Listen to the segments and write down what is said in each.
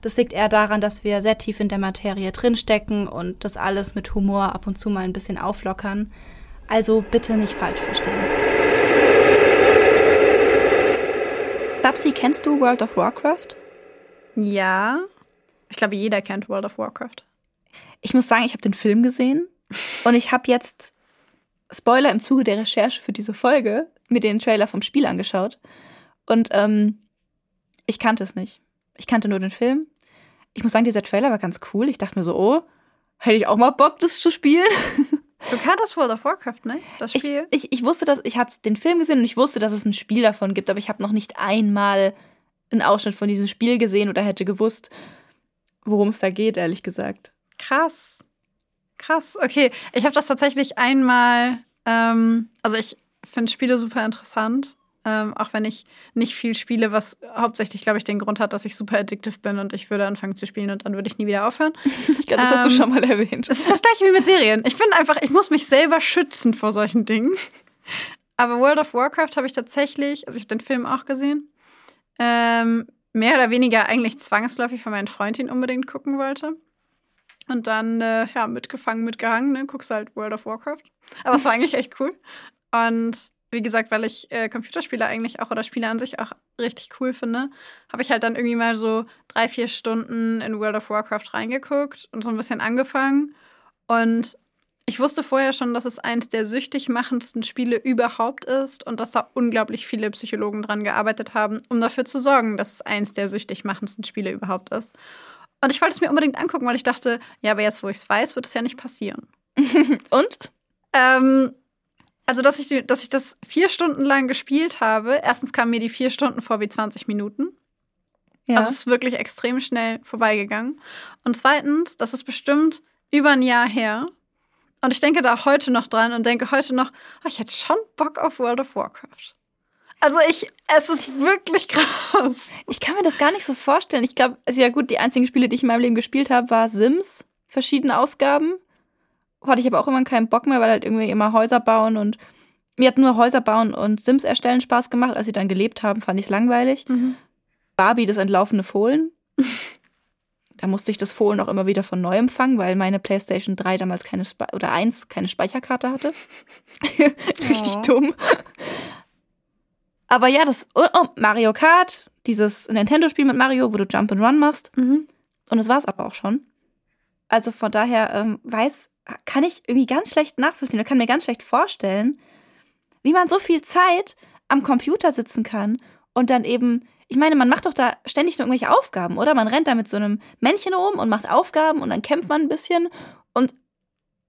Das liegt eher daran, dass wir sehr tief in der Materie drinstecken und das alles mit Humor ab und zu mal ein bisschen auflockern. Also bitte nicht falsch verstehen. Babsi, kennst du World of Warcraft? Ja. Ich glaube, jeder kennt World of Warcraft. Ich muss sagen, ich habe den Film gesehen und ich habe jetzt, Spoiler im Zuge der Recherche für diese Folge, mir den Trailer vom Spiel angeschaut. Und ähm, ich kannte es nicht. Ich kannte nur den Film. Ich muss sagen, dieser Trailer war ganz cool. Ich dachte mir so, oh, hätte ich auch mal Bock, das zu spielen. Du kanntest World of Warcraft, ne? Das Spiel? Ich, ich, ich wusste, dass ich habe den Film gesehen und ich wusste, dass es ein Spiel davon gibt, aber ich habe noch nicht einmal einen Ausschnitt von diesem Spiel gesehen oder hätte gewusst, worum es da geht, ehrlich gesagt. Krass. Krass. Okay, ich habe das tatsächlich einmal. Ähm, also ich finde Spiele super interessant ähm, auch wenn ich nicht viel spiele, was hauptsächlich, glaube ich, den Grund hat, dass ich super addictive bin und ich würde anfangen zu spielen und dann würde ich nie wieder aufhören. ich glaube, das ähm, hast du ähm, schon mal erwähnt. Es ist das gleiche wie mit Serien. Ich bin einfach, ich muss mich selber schützen vor solchen Dingen. Aber World of Warcraft habe ich tatsächlich, also ich habe den Film auch gesehen, ähm, mehr oder weniger eigentlich zwangsläufig, weil mein Freund ihn unbedingt gucken wollte. Und dann, äh, ja, mitgefangen, mitgehangen, ne? Guckst halt World of Warcraft. Aber es war eigentlich echt cool. Und wie gesagt, weil ich äh, Computerspiele eigentlich auch oder Spiele an sich auch richtig cool finde, habe ich halt dann irgendwie mal so drei, vier Stunden in World of Warcraft reingeguckt und so ein bisschen angefangen. Und ich wusste vorher schon, dass es eins der süchtig machendsten Spiele überhaupt ist und dass da unglaublich viele Psychologen dran gearbeitet haben, um dafür zu sorgen, dass es eins der süchtig machendsten Spiele überhaupt ist. Und ich wollte es mir unbedingt angucken, weil ich dachte, ja, aber jetzt, wo ich es weiß, wird es ja nicht passieren. und? Ähm, also, dass ich, dass ich das vier Stunden lang gespielt habe, erstens kamen mir die vier Stunden vor wie 20 Minuten. Ja. Also, es ist wirklich extrem schnell vorbeigegangen. Und zweitens, das ist bestimmt über ein Jahr her. Und ich denke da heute noch dran und denke heute noch, oh, ich hätte schon Bock auf World of Warcraft. Also ich, es ist wirklich krass. Ich kann mir das gar nicht so vorstellen. Ich glaube, also ja gut, die einzigen Spiele, die ich in meinem Leben gespielt habe, war Sims, verschiedene Ausgaben hatte ich aber auch immer keinen Bock mehr, weil halt irgendwie immer Häuser bauen und mir hat nur Häuser bauen und Sims erstellen Spaß gemacht. Als sie dann gelebt haben, fand ich es langweilig. Mhm. Barbie, das entlaufene Fohlen. da musste ich das Fohlen auch immer wieder von neuem fangen, weil meine PlayStation 3 damals keine Spe oder 1 keine Speicherkarte hatte. Richtig oh. dumm. Aber ja, das oh, oh, Mario Kart, dieses Nintendo-Spiel mit Mario, wo du Jump and Run machst. Mhm. Und das war es aber auch schon. Also von daher ähm, weiß, kann ich irgendwie ganz schlecht nachvollziehen. Ich kann mir ganz schlecht vorstellen, wie man so viel Zeit am Computer sitzen kann und dann eben, ich meine, man macht doch da ständig nur irgendwelche Aufgaben, oder? Man rennt da mit so einem Männchen um und macht Aufgaben und dann kämpft man ein bisschen und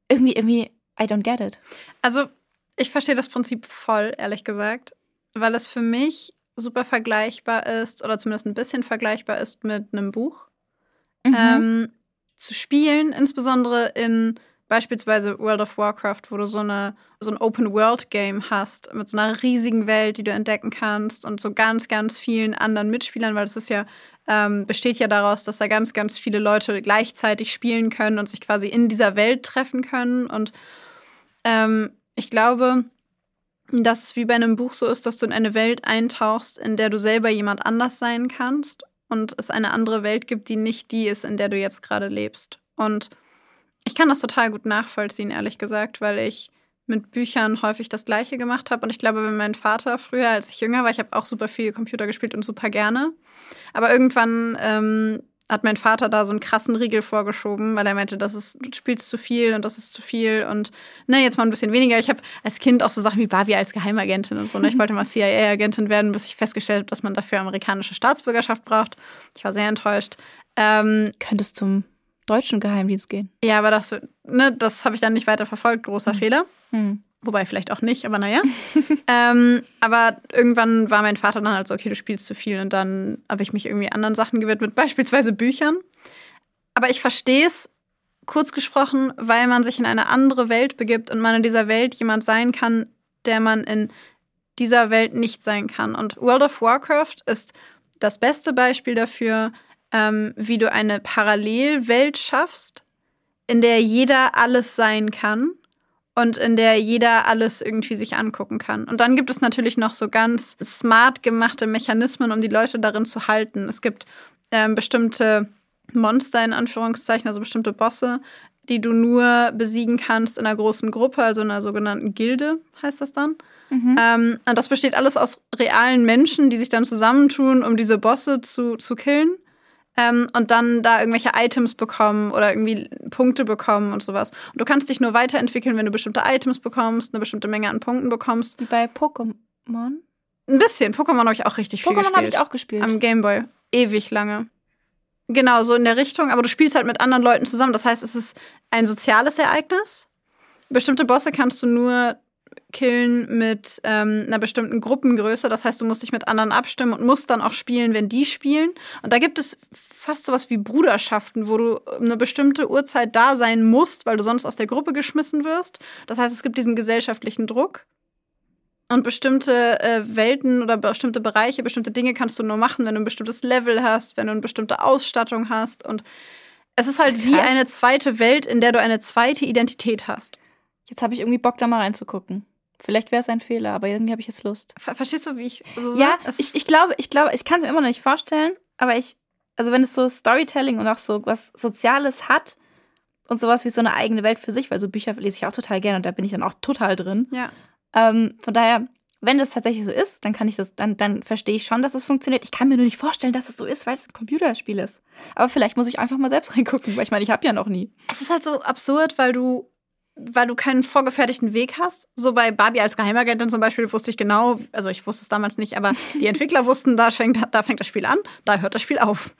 irgendwie, irgendwie, I don't get it. Also, ich verstehe das Prinzip voll, ehrlich gesagt, weil es für mich super vergleichbar ist oder zumindest ein bisschen vergleichbar ist mit einem Buch. Mhm. Ähm, zu spielen, insbesondere in beispielsweise World of Warcraft, wo du so, eine, so ein Open-World-Game hast mit so einer riesigen Welt, die du entdecken kannst und so ganz, ganz vielen anderen Mitspielern, weil es ist ja, ähm, besteht ja daraus, dass da ganz, ganz viele Leute gleichzeitig spielen können und sich quasi in dieser Welt treffen können. Und ähm, ich glaube, dass es wie bei einem Buch so ist, dass du in eine Welt eintauchst, in der du selber jemand anders sein kannst und es eine andere Welt gibt, die nicht die ist, in der du jetzt gerade lebst. Und ich kann das total gut nachvollziehen, ehrlich gesagt, weil ich mit Büchern häufig das Gleiche gemacht habe. Und ich glaube, wenn mein Vater früher, als ich jünger war, ich habe auch super viel Computer gespielt und super gerne. Aber irgendwann, ähm, hat mein Vater da so einen krassen Riegel vorgeschoben, weil er meinte, das ist, du spielst zu viel und das ist zu viel und ne, jetzt mal ein bisschen weniger. Ich habe als Kind auch so Sachen wie Barbie als Geheimagentin und so. Ne? Ich wollte mal CIA-Agentin werden, bis ich festgestellt habe, dass man dafür amerikanische Staatsbürgerschaft braucht. Ich war sehr enttäuscht. Ähm, Könntest zum deutschen Geheimdienst gehen. Ja, aber das, ne, das habe ich dann nicht weiter verfolgt. Großer hm. Fehler. Hm. Wobei vielleicht auch nicht, aber naja. ähm, aber irgendwann war mein Vater dann halt so, okay, du spielst zu viel. Und dann habe ich mich irgendwie anderen Sachen gewidmet, beispielsweise Büchern. Aber ich verstehe es, kurz gesprochen, weil man sich in eine andere Welt begibt und man in dieser Welt jemand sein kann, der man in dieser Welt nicht sein kann. Und World of Warcraft ist das beste Beispiel dafür, ähm, wie du eine Parallelwelt schaffst, in der jeder alles sein kann und in der jeder alles irgendwie sich angucken kann. Und dann gibt es natürlich noch so ganz smart gemachte Mechanismen, um die Leute darin zu halten. Es gibt ähm, bestimmte Monster in Anführungszeichen, also bestimmte Bosse, die du nur besiegen kannst in einer großen Gruppe, also in einer sogenannten Gilde, heißt das dann. Mhm. Ähm, und das besteht alles aus realen Menschen, die sich dann zusammentun, um diese Bosse zu, zu killen ähm, und dann da irgendwelche Items bekommen oder irgendwie Punkte bekommen und sowas. Und du kannst dich nur weiterentwickeln, wenn du bestimmte Items bekommst, eine bestimmte Menge an Punkten bekommst. Wie bei Pokémon? Ein bisschen. Pokémon habe ich auch richtig viel gespielt. Pokémon habe ich auch gespielt. Am Gameboy. Ewig lange. Genau, so in der Richtung. Aber du spielst halt mit anderen Leuten zusammen. Das heißt, es ist ein soziales Ereignis. Bestimmte Bosse kannst du nur killen mit ähm, einer bestimmten Gruppengröße. Das heißt, du musst dich mit anderen abstimmen und musst dann auch spielen, wenn die spielen. Und da gibt es fast sowas wie Bruderschaften, wo du um eine bestimmte Uhrzeit da sein musst, weil du sonst aus der Gruppe geschmissen wirst. Das heißt, es gibt diesen gesellschaftlichen Druck. Und bestimmte äh, Welten oder bestimmte Bereiche, bestimmte Dinge kannst du nur machen, wenn du ein bestimmtes Level hast, wenn du eine bestimmte Ausstattung hast. Und es ist halt Krass. wie eine zweite Welt, in der du eine zweite Identität hast. Jetzt habe ich irgendwie Bock, da mal reinzugucken. Vielleicht wäre es ein Fehler, aber irgendwie habe ich jetzt Lust. Ver verstehst du, wie ich. Also, ja, ich, ich glaube, ich glaube, ich kann es mir immer noch nicht vorstellen, aber ich, also wenn es so Storytelling und auch so was Soziales hat und sowas wie so eine eigene Welt für sich, weil so Bücher lese ich auch total gerne und da bin ich dann auch total drin. Ja. Ähm, von daher, wenn das tatsächlich so ist, dann kann ich das, dann, dann verstehe ich schon, dass es funktioniert. Ich kann mir nur nicht vorstellen, dass es so ist, weil es ein Computerspiel ist. Aber vielleicht muss ich einfach mal selbst reingucken, weil ich meine, ich habe ja noch nie. Es ist halt so absurd, weil du weil du keinen vorgefertigten Weg hast. So bei Barbie als Geheimagentin zum Beispiel wusste ich genau, also ich wusste es damals nicht, aber die Entwickler wussten, da fängt, da fängt das Spiel an, da hört das Spiel auf.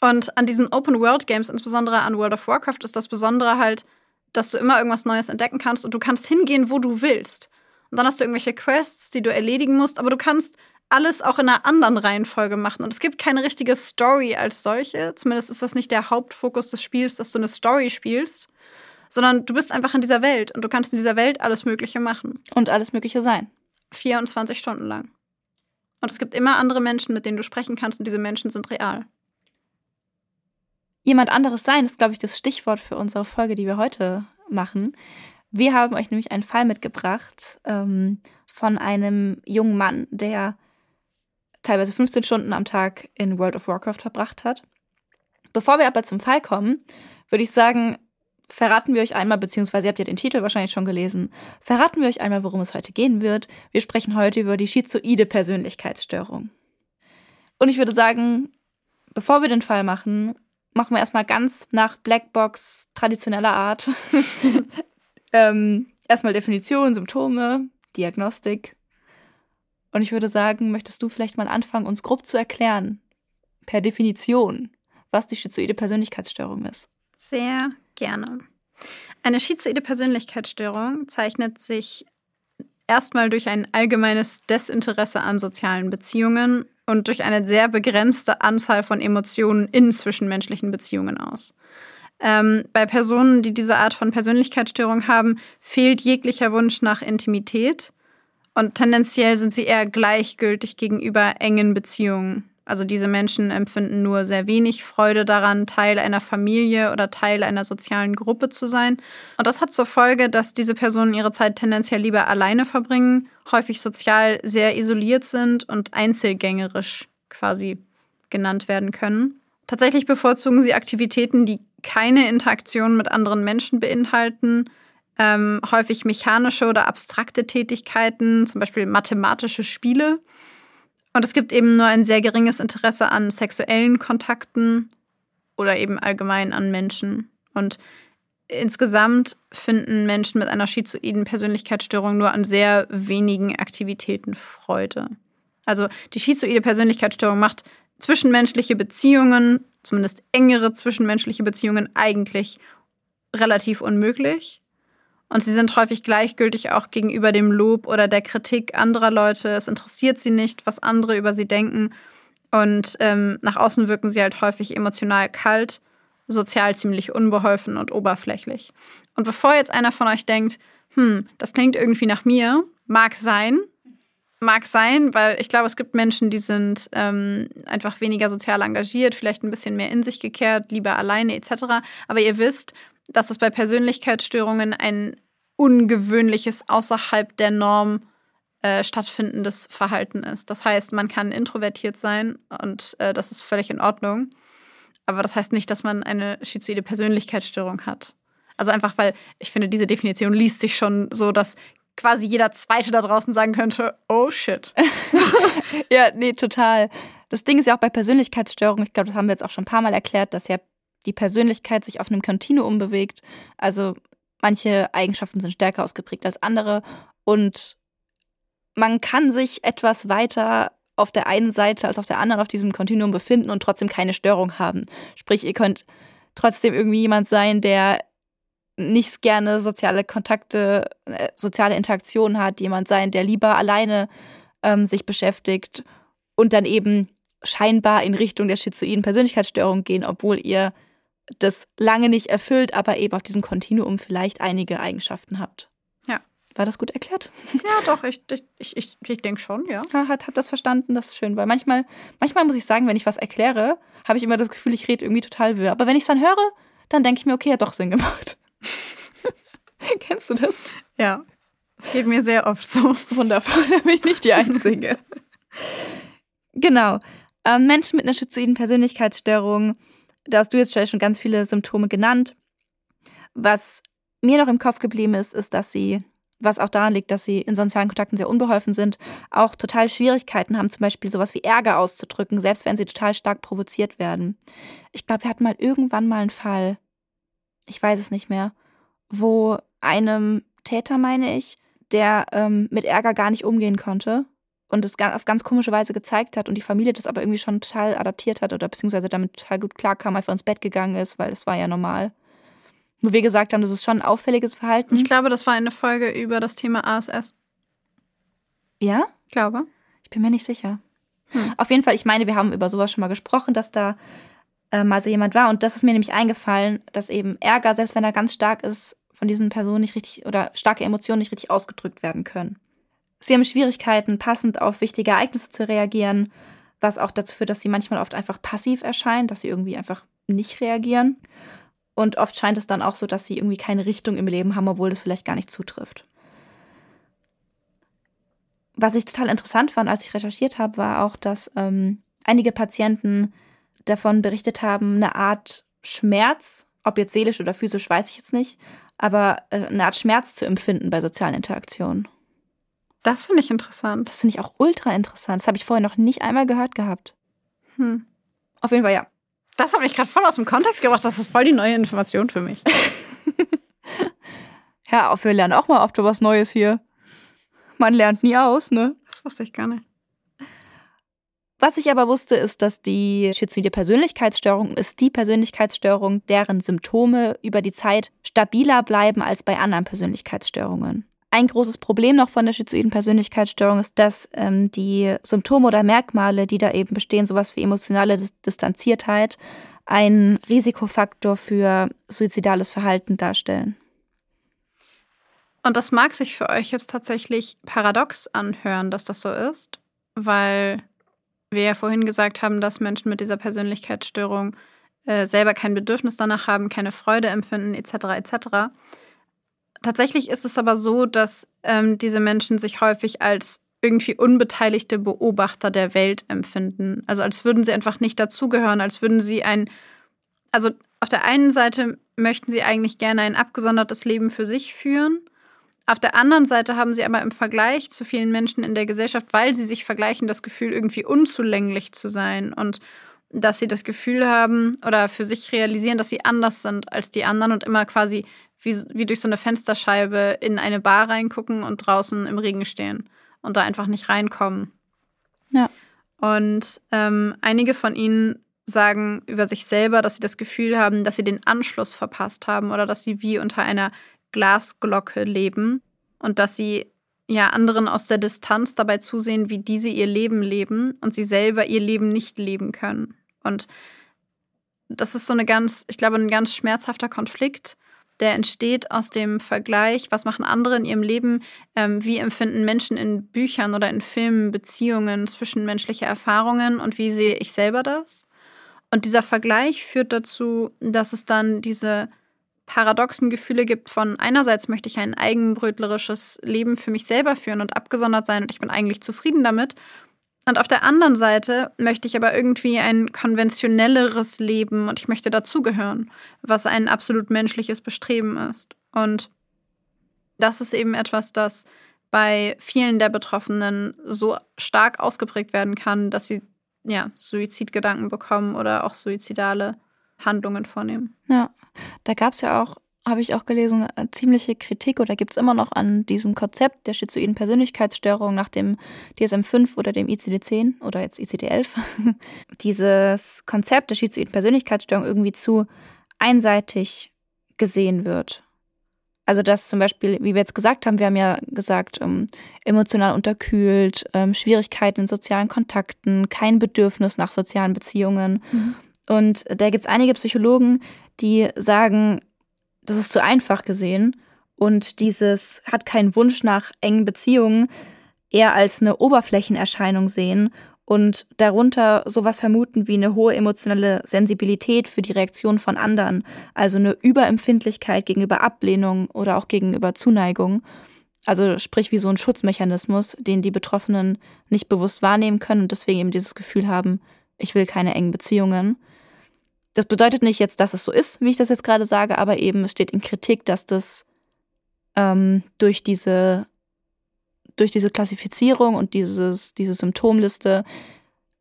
Und an diesen Open-World-Games, insbesondere an World of Warcraft, ist das Besondere halt, dass du immer irgendwas Neues entdecken kannst und du kannst hingehen, wo du willst. Und dann hast du irgendwelche Quests, die du erledigen musst, aber du kannst alles auch in einer anderen Reihenfolge machen. Und es gibt keine richtige Story als solche. Zumindest ist das nicht der Hauptfokus des Spiels, dass du eine Story spielst, sondern du bist einfach in dieser Welt und du kannst in dieser Welt alles Mögliche machen. Und alles Mögliche sein. 24 Stunden lang. Und es gibt immer andere Menschen, mit denen du sprechen kannst und diese Menschen sind real. Jemand anderes sein ist, glaube ich, das Stichwort für unsere Folge, die wir heute machen. Wir haben euch nämlich einen Fall mitgebracht ähm, von einem jungen Mann, der teilweise 15 Stunden am Tag in World of Warcraft verbracht hat. Bevor wir aber zum Fall kommen, würde ich sagen, verraten wir euch einmal, beziehungsweise ihr habt ja den Titel wahrscheinlich schon gelesen, verraten wir euch einmal, worum es heute gehen wird. Wir sprechen heute über die schizoide Persönlichkeitsstörung. Und ich würde sagen, bevor wir den Fall machen, machen wir erstmal ganz nach Blackbox traditioneller Art. ähm, erstmal Definition, Symptome, Diagnostik. Und ich würde sagen, möchtest du vielleicht mal anfangen, uns grob zu erklären, per Definition, was die schizoide Persönlichkeitsstörung ist? Sehr Gerne. Eine schizoide Persönlichkeitsstörung zeichnet sich erstmal durch ein allgemeines Desinteresse an sozialen Beziehungen und durch eine sehr begrenzte Anzahl von Emotionen in zwischenmenschlichen Beziehungen aus. Ähm, bei Personen, die diese Art von Persönlichkeitsstörung haben, fehlt jeglicher Wunsch nach Intimität und tendenziell sind sie eher gleichgültig gegenüber engen Beziehungen. Also diese Menschen empfinden nur sehr wenig Freude daran, Teil einer Familie oder Teil einer sozialen Gruppe zu sein. Und das hat zur Folge, dass diese Personen ihre Zeit tendenziell lieber alleine verbringen, häufig sozial sehr isoliert sind und einzelgängerisch quasi genannt werden können. Tatsächlich bevorzugen sie Aktivitäten, die keine Interaktion mit anderen Menschen beinhalten, ähm, häufig mechanische oder abstrakte Tätigkeiten, zum Beispiel mathematische Spiele und es gibt eben nur ein sehr geringes Interesse an sexuellen Kontakten oder eben allgemein an Menschen. Und insgesamt finden Menschen mit einer schizoiden Persönlichkeitsstörung nur an sehr wenigen Aktivitäten Freude. Also die schizoide Persönlichkeitsstörung macht zwischenmenschliche Beziehungen, zumindest engere zwischenmenschliche Beziehungen, eigentlich relativ unmöglich. Und sie sind häufig gleichgültig auch gegenüber dem Lob oder der Kritik anderer Leute. Es interessiert sie nicht, was andere über sie denken. Und ähm, nach außen wirken sie halt häufig emotional kalt, sozial ziemlich unbeholfen und oberflächlich. Und bevor jetzt einer von euch denkt, hm, das klingt irgendwie nach mir, mag sein, mag sein, weil ich glaube, es gibt Menschen, die sind ähm, einfach weniger sozial engagiert, vielleicht ein bisschen mehr in sich gekehrt, lieber alleine etc. Aber ihr wisst, dass es bei Persönlichkeitsstörungen ein ungewöhnliches, außerhalb der Norm äh, stattfindendes Verhalten ist. Das heißt, man kann introvertiert sein und äh, das ist völlig in Ordnung. Aber das heißt nicht, dass man eine schizoide Persönlichkeitsstörung hat. Also einfach, weil ich finde, diese Definition liest sich schon so, dass quasi jeder Zweite da draußen sagen könnte, oh shit. ja, nee, total. Das Ding ist ja auch bei Persönlichkeitsstörungen, ich glaube, das haben wir jetzt auch schon ein paar Mal erklärt, dass ja die Persönlichkeit sich auf einem Kontinuum bewegt. Also manche Eigenschaften sind stärker ausgeprägt als andere und man kann sich etwas weiter auf der einen Seite als auf der anderen auf diesem Kontinuum befinden und trotzdem keine Störung haben. Sprich, ihr könnt trotzdem irgendwie jemand sein, der nicht gerne soziale Kontakte, äh, soziale Interaktionen hat, jemand sein, der lieber alleine ähm, sich beschäftigt und dann eben scheinbar in Richtung der schizoiden Persönlichkeitsstörung gehen, obwohl ihr das lange nicht erfüllt, aber eben auf diesem Kontinuum vielleicht einige Eigenschaften habt. Ja. War das gut erklärt? Ja, doch, ich, ich, ich, ich denke schon, ja. Ha, hat, hab das verstanden, das ist schön, weil manchmal, manchmal muss ich sagen, wenn ich was erkläre, habe ich immer das Gefühl, ich rede irgendwie total wirr. Aber wenn ich es dann höre, dann denke ich mir, okay, hat doch Sinn gemacht. Kennst du das? Ja. Es geht mir sehr oft so. Wundervoll, da bin ich nicht die Einzige. genau. Ähm, Menschen mit einer schizoiden Persönlichkeitsstörung da hast du jetzt schon ganz viele Symptome genannt. Was mir noch im Kopf geblieben ist, ist, dass sie, was auch daran liegt, dass sie in sozialen Kontakten sehr unbeholfen sind, auch total Schwierigkeiten haben, zum Beispiel sowas wie Ärger auszudrücken, selbst wenn sie total stark provoziert werden. Ich glaube, wir hatten mal irgendwann mal einen Fall, ich weiß es nicht mehr, wo einem Täter, meine ich, der ähm, mit Ärger gar nicht umgehen konnte und es auf ganz komische Weise gezeigt hat und die Familie das aber irgendwie schon total adaptiert hat oder beziehungsweise damit total gut klarkam, einfach ins Bett gegangen ist, weil es war ja normal. Wo wir gesagt haben, das ist schon ein auffälliges Verhalten. Ich glaube, das war eine Folge über das Thema ASS. Ja? Ich glaube. Ich bin mir nicht sicher. Hm. Auf jeden Fall, ich meine, wir haben über sowas schon mal gesprochen, dass da äh, mal so jemand war. Und das ist mir nämlich eingefallen, dass eben Ärger, selbst wenn er ganz stark ist, von diesen Personen nicht richtig oder starke Emotionen nicht richtig ausgedrückt werden können. Sie haben Schwierigkeiten, passend auf wichtige Ereignisse zu reagieren, was auch dazu führt, dass sie manchmal oft einfach passiv erscheinen, dass sie irgendwie einfach nicht reagieren. Und oft scheint es dann auch so, dass sie irgendwie keine Richtung im Leben haben, obwohl das vielleicht gar nicht zutrifft. Was ich total interessant fand, als ich recherchiert habe, war auch, dass ähm, einige Patienten davon berichtet haben, eine Art Schmerz, ob jetzt seelisch oder physisch, weiß ich jetzt nicht, aber äh, eine Art Schmerz zu empfinden bei sozialen Interaktionen. Das finde ich interessant. Das finde ich auch ultra interessant. Das habe ich vorher noch nicht einmal gehört gehabt. Hm. Auf jeden Fall ja. Das habe ich gerade voll aus dem Kontext gebracht. Das ist voll die neue Information für mich. ja, wir lernen auch mal oft was Neues hier. Man lernt nie aus, ne? Das wusste ich gar nicht. Was ich aber wusste, ist, dass die schizoide Persönlichkeitsstörung ist die Persönlichkeitsstörung, deren Symptome über die Zeit stabiler bleiben als bei anderen Persönlichkeitsstörungen. Ein großes Problem noch von der schizoiden Persönlichkeitsstörung ist, dass ähm, die Symptome oder Merkmale, die da eben bestehen, sowas wie emotionale Distanziertheit, ein Risikofaktor für suizidales Verhalten darstellen. Und das mag sich für euch jetzt tatsächlich paradox anhören, dass das so ist, weil wir ja vorhin gesagt haben, dass Menschen mit dieser Persönlichkeitsstörung äh, selber kein Bedürfnis danach haben, keine Freude empfinden, etc. etc. Tatsächlich ist es aber so, dass ähm, diese Menschen sich häufig als irgendwie unbeteiligte Beobachter der Welt empfinden. Also als würden sie einfach nicht dazugehören, als würden sie ein, also auf der einen Seite möchten sie eigentlich gerne ein abgesondertes Leben für sich führen. Auf der anderen Seite haben sie aber im Vergleich zu vielen Menschen in der Gesellschaft, weil sie sich vergleichen, das Gefühl, irgendwie unzulänglich zu sein und dass sie das Gefühl haben oder für sich realisieren, dass sie anders sind als die anderen und immer quasi wie, wie durch so eine Fensterscheibe in eine Bar reingucken und draußen im Regen stehen und da einfach nicht reinkommen. Ja. Und ähm, einige von ihnen sagen über sich selber, dass sie das Gefühl haben, dass sie den Anschluss verpasst haben oder dass sie wie unter einer Glasglocke leben und dass sie ja anderen aus der Distanz dabei zusehen, wie diese ihr Leben leben und sie selber ihr Leben nicht leben können. Und das ist so eine ganz, ich glaube, ein ganz schmerzhafter Konflikt, der entsteht aus dem Vergleich, was machen andere in ihrem Leben, ähm, wie empfinden Menschen in Büchern oder in Filmen Beziehungen, zwischenmenschliche Erfahrungen und wie sehe ich selber das? Und dieser Vergleich führt dazu, dass es dann diese paradoxen Gefühle gibt von einerseits möchte ich ein eigenbrötlerisches Leben für mich selber führen und abgesondert sein und ich bin eigentlich zufrieden damit. Und auf der anderen Seite möchte ich aber irgendwie ein konventionelleres Leben und ich möchte dazugehören, was ein absolut menschliches Bestreben ist. Und das ist eben etwas, das bei vielen der Betroffenen so stark ausgeprägt werden kann, dass sie ja Suizidgedanken bekommen oder auch suizidale Handlungen vornehmen. Ja. Da gab es ja auch, habe ich auch gelesen, äh, ziemliche Kritik oder gibt es immer noch an diesem Konzept der schizoiden Persönlichkeitsstörung nach dem DSM-5 oder dem ICD-10 oder jetzt ICD-11. Dieses Konzept der schizoiden Persönlichkeitsstörung irgendwie zu einseitig gesehen wird. Also dass zum Beispiel, wie wir jetzt gesagt haben, wir haben ja gesagt, ähm, emotional unterkühlt, ähm, Schwierigkeiten in sozialen Kontakten, kein Bedürfnis nach sozialen Beziehungen. Mhm. Und da gibt es einige Psychologen, die sagen, das ist zu einfach gesehen und dieses hat keinen Wunsch nach engen Beziehungen eher als eine Oberflächenerscheinung sehen und darunter sowas vermuten wie eine hohe emotionale Sensibilität für die Reaktion von anderen, also eine Überempfindlichkeit gegenüber Ablehnung oder auch gegenüber Zuneigung. Also sprich wie so ein Schutzmechanismus, den die Betroffenen nicht bewusst wahrnehmen können und deswegen eben dieses Gefühl haben, ich will keine engen Beziehungen. Das bedeutet nicht jetzt, dass es so ist, wie ich das jetzt gerade sage, aber eben es steht in Kritik, dass das ähm, durch diese durch diese Klassifizierung und dieses, diese Symptomliste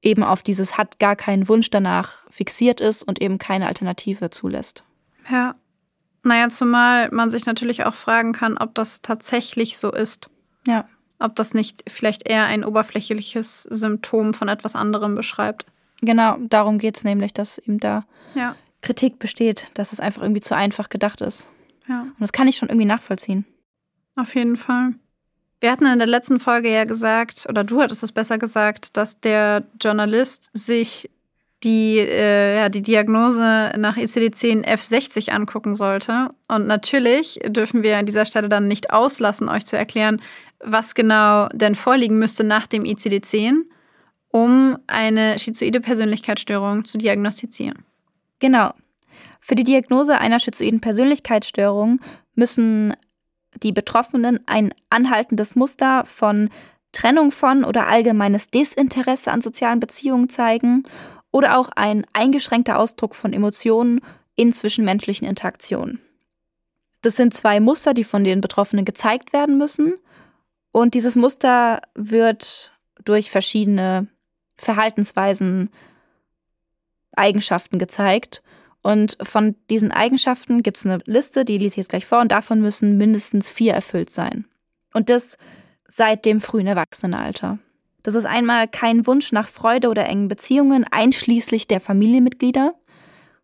eben auf dieses hat gar keinen Wunsch danach fixiert ist und eben keine Alternative zulässt. Ja. Naja, zumal man sich natürlich auch fragen kann, ob das tatsächlich so ist. Ja. Ob das nicht vielleicht eher ein oberflächliches Symptom von etwas anderem beschreibt. Genau, darum geht es nämlich, dass eben da ja. Kritik besteht, dass es einfach irgendwie zu einfach gedacht ist. Ja. Und das kann ich schon irgendwie nachvollziehen. Auf jeden Fall. Wir hatten in der letzten Folge ja gesagt, oder du hattest es besser gesagt, dass der Journalist sich die, äh, ja, die Diagnose nach ICD-10 F60 angucken sollte. Und natürlich dürfen wir an dieser Stelle dann nicht auslassen, euch zu erklären, was genau denn vorliegen müsste nach dem ICD-10 um eine schizoide Persönlichkeitsstörung zu diagnostizieren. Genau. Für die Diagnose einer schizoiden Persönlichkeitsstörung müssen die Betroffenen ein anhaltendes Muster von Trennung von oder allgemeines Desinteresse an sozialen Beziehungen zeigen oder auch ein eingeschränkter Ausdruck von Emotionen in zwischenmenschlichen Interaktionen. Das sind zwei Muster, die von den Betroffenen gezeigt werden müssen. Und dieses Muster wird durch verschiedene Verhaltensweisen, Eigenschaften gezeigt. Und von diesen Eigenschaften gibt es eine Liste, die lese ich jetzt gleich vor, und davon müssen mindestens vier erfüllt sein. Und das seit dem frühen Erwachsenenalter. Das ist einmal kein Wunsch nach Freude oder engen Beziehungen, einschließlich der Familienmitglieder,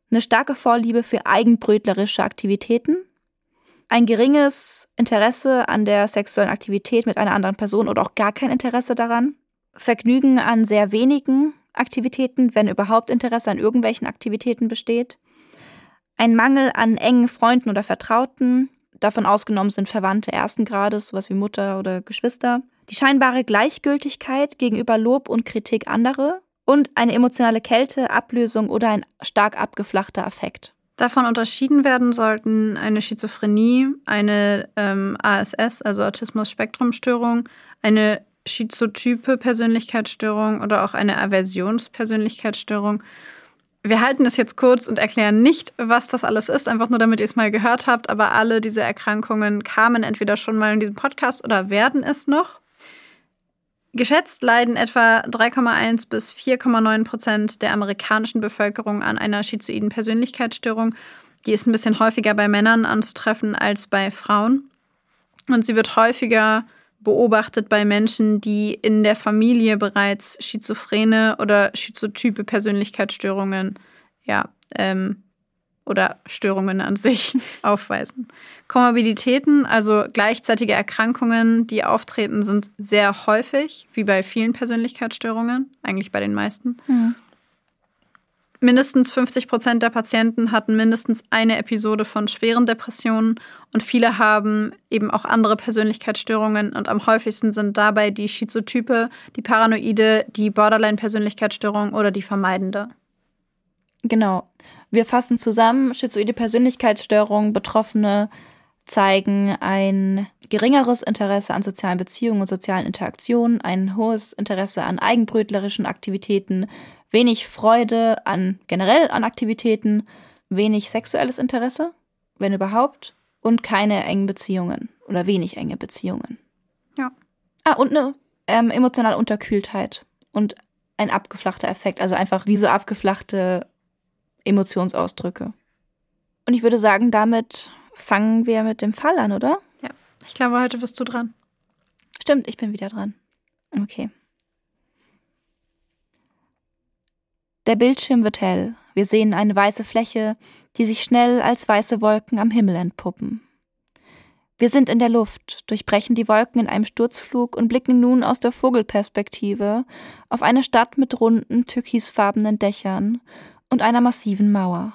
eine starke Vorliebe für eigenbrötlerische Aktivitäten, ein geringes Interesse an der sexuellen Aktivität mit einer anderen Person oder auch gar kein Interesse daran, Vergnügen an sehr wenigen Aktivitäten, wenn überhaupt Interesse an irgendwelchen Aktivitäten besteht. Ein Mangel an engen Freunden oder Vertrauten, davon ausgenommen sind Verwandte ersten Grades, sowas wie Mutter oder Geschwister. Die scheinbare Gleichgültigkeit gegenüber Lob und Kritik anderer und eine emotionale Kälte, Ablösung oder ein stark abgeflachter Affekt. Davon unterschieden werden sollten eine Schizophrenie, eine ähm, ASS, also Autismus-Spektrum-Störung, eine schizotype Persönlichkeitsstörung oder auch eine Aversionspersönlichkeitsstörung. Wir halten es jetzt kurz und erklären nicht, was das alles ist, einfach nur damit ihr es mal gehört habt. Aber alle diese Erkrankungen kamen entweder schon mal in diesem Podcast oder werden es noch. Geschätzt leiden etwa 3,1 bis 4,9 Prozent der amerikanischen Bevölkerung an einer schizoiden Persönlichkeitsstörung. Die ist ein bisschen häufiger bei Männern anzutreffen als bei Frauen. Und sie wird häufiger beobachtet bei Menschen, die in der Familie bereits schizophrene oder schizotype Persönlichkeitsstörungen ja, ähm, oder Störungen an sich aufweisen. Komorbiditäten, also gleichzeitige Erkrankungen, die auftreten, sind sehr häufig, wie bei vielen Persönlichkeitsstörungen, eigentlich bei den meisten. Mhm. Mindestens 50 Prozent der Patienten hatten mindestens eine Episode von schweren Depressionen und viele haben eben auch andere Persönlichkeitsstörungen und am häufigsten sind dabei die Schizotype, die Paranoide, die Borderline-Persönlichkeitsstörung oder die vermeidende. Genau. Wir fassen zusammen, schizoide Persönlichkeitsstörungen, Betroffene zeigen ein geringeres Interesse an sozialen Beziehungen und sozialen Interaktionen, ein hohes Interesse an eigenbrötlerischen Aktivitäten, wenig Freude an generell an Aktivitäten, wenig sexuelles Interesse, wenn überhaupt, und keine engen Beziehungen oder wenig enge Beziehungen. Ja. Ah, und eine ähm, emotionale Unterkühltheit und ein abgeflachter Effekt, also einfach wie so abgeflachte Emotionsausdrücke. Und ich würde sagen, damit fangen wir mit dem Fall an, oder? Ja. Ich glaube, heute bist du dran. Stimmt, ich bin wieder dran. Okay. Der Bildschirm wird hell. Wir sehen eine weiße Fläche, die sich schnell als weiße Wolken am Himmel entpuppen. Wir sind in der Luft, durchbrechen die Wolken in einem Sturzflug und blicken nun aus der Vogelperspektive auf eine Stadt mit runden, türkisfarbenen Dächern und einer massiven Mauer.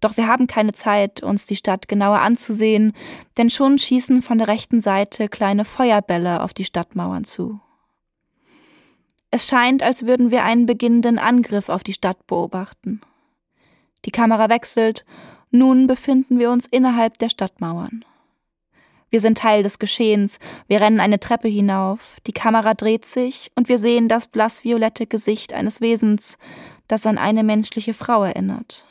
Doch wir haben keine Zeit, uns die Stadt genauer anzusehen, denn schon schießen von der rechten Seite kleine Feuerbälle auf die Stadtmauern zu. Es scheint, als würden wir einen beginnenden Angriff auf die Stadt beobachten. Die Kamera wechselt, nun befinden wir uns innerhalb der Stadtmauern. Wir sind Teil des Geschehens, wir rennen eine Treppe hinauf, die Kamera dreht sich und wir sehen das blassviolette Gesicht eines Wesens, das an eine menschliche Frau erinnert.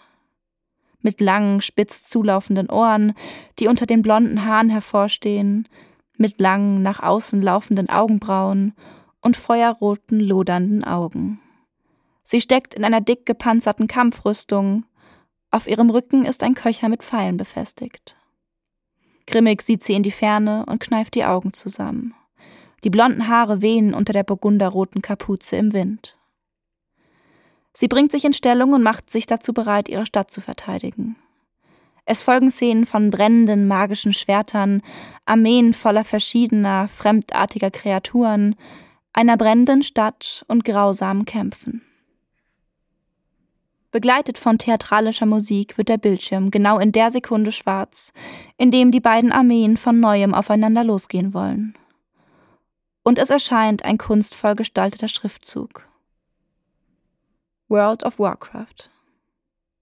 Mit langen, spitz zulaufenden Ohren, die unter den blonden Haaren hervorstehen, mit langen, nach außen laufenden Augenbrauen und feuerroten, lodernden Augen. Sie steckt in einer dick gepanzerten Kampfrüstung. Auf ihrem Rücken ist ein Köcher mit Pfeilen befestigt. Grimmig sieht sie in die Ferne und kneift die Augen zusammen. Die blonden Haare wehen unter der burgunderroten Kapuze im Wind. Sie bringt sich in Stellung und macht sich dazu bereit, ihre Stadt zu verteidigen. Es folgen Szenen von brennenden magischen Schwertern, Armeen voller verschiedener, fremdartiger Kreaturen, einer brennenden Stadt und grausamen Kämpfen. Begleitet von theatralischer Musik wird der Bildschirm genau in der Sekunde schwarz, in dem die beiden Armeen von neuem aufeinander losgehen wollen. Und es erscheint ein kunstvoll gestalteter Schriftzug. World of Warcraft.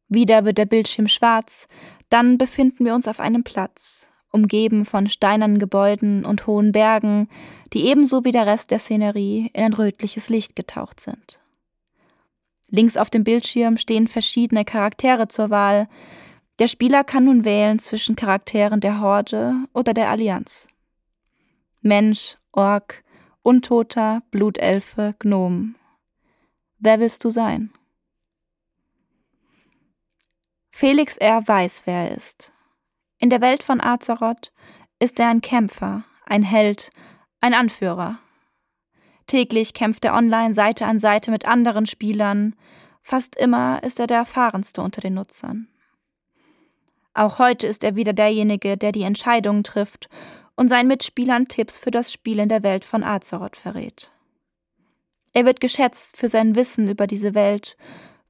Wieder wird der Bildschirm schwarz, dann befinden wir uns auf einem Platz, umgeben von steinernen Gebäuden und hohen Bergen, die ebenso wie der Rest der Szenerie in ein rötliches Licht getaucht sind. Links auf dem Bildschirm stehen verschiedene Charaktere zur Wahl. Der Spieler kann nun wählen zwischen Charakteren der Horde oder der Allianz. Mensch, Ork, Untoter, Blutelfe, Gnom. Wer willst du sein? Felix R. weiß, wer er ist. In der Welt von Azeroth ist er ein Kämpfer, ein Held, ein Anführer. Täglich kämpft er online Seite an Seite mit anderen Spielern, fast immer ist er der erfahrenste unter den Nutzern. Auch heute ist er wieder derjenige, der die Entscheidungen trifft und seinen Mitspielern Tipps für das Spiel in der Welt von Azeroth verrät. Er wird geschätzt für sein Wissen über diese Welt,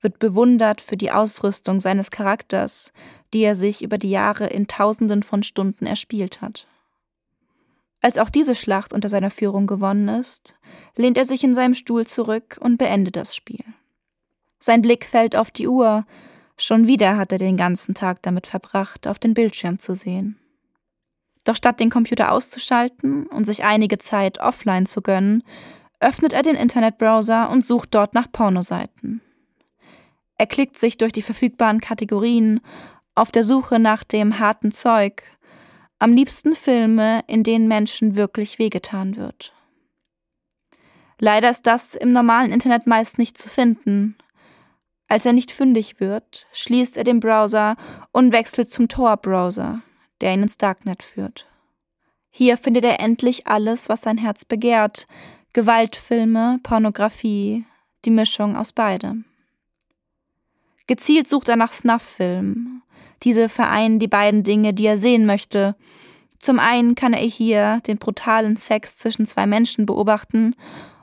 wird bewundert für die Ausrüstung seines Charakters, die er sich über die Jahre in Tausenden von Stunden erspielt hat. Als auch diese Schlacht unter seiner Führung gewonnen ist, lehnt er sich in seinem Stuhl zurück und beendet das Spiel. Sein Blick fällt auf die Uhr, schon wieder hat er den ganzen Tag damit verbracht, auf den Bildschirm zu sehen. Doch statt den Computer auszuschalten und sich einige Zeit offline zu gönnen, öffnet er den Internetbrowser und sucht dort nach Pornoseiten. Er klickt sich durch die verfügbaren Kategorien auf der Suche nach dem harten Zeug, am liebsten Filme, in denen Menschen wirklich wehgetan wird. Leider ist das im normalen Internet meist nicht zu finden. Als er nicht fündig wird, schließt er den Browser und wechselt zum Tor-Browser, der ihn ins Darknet führt. Hier findet er endlich alles, was sein Herz begehrt. Gewaltfilme, Pornografie, die Mischung aus beidem. Gezielt sucht er nach Snuff-Filmen. Diese vereinen die beiden Dinge, die er sehen möchte. Zum einen kann er hier den brutalen Sex zwischen zwei Menschen beobachten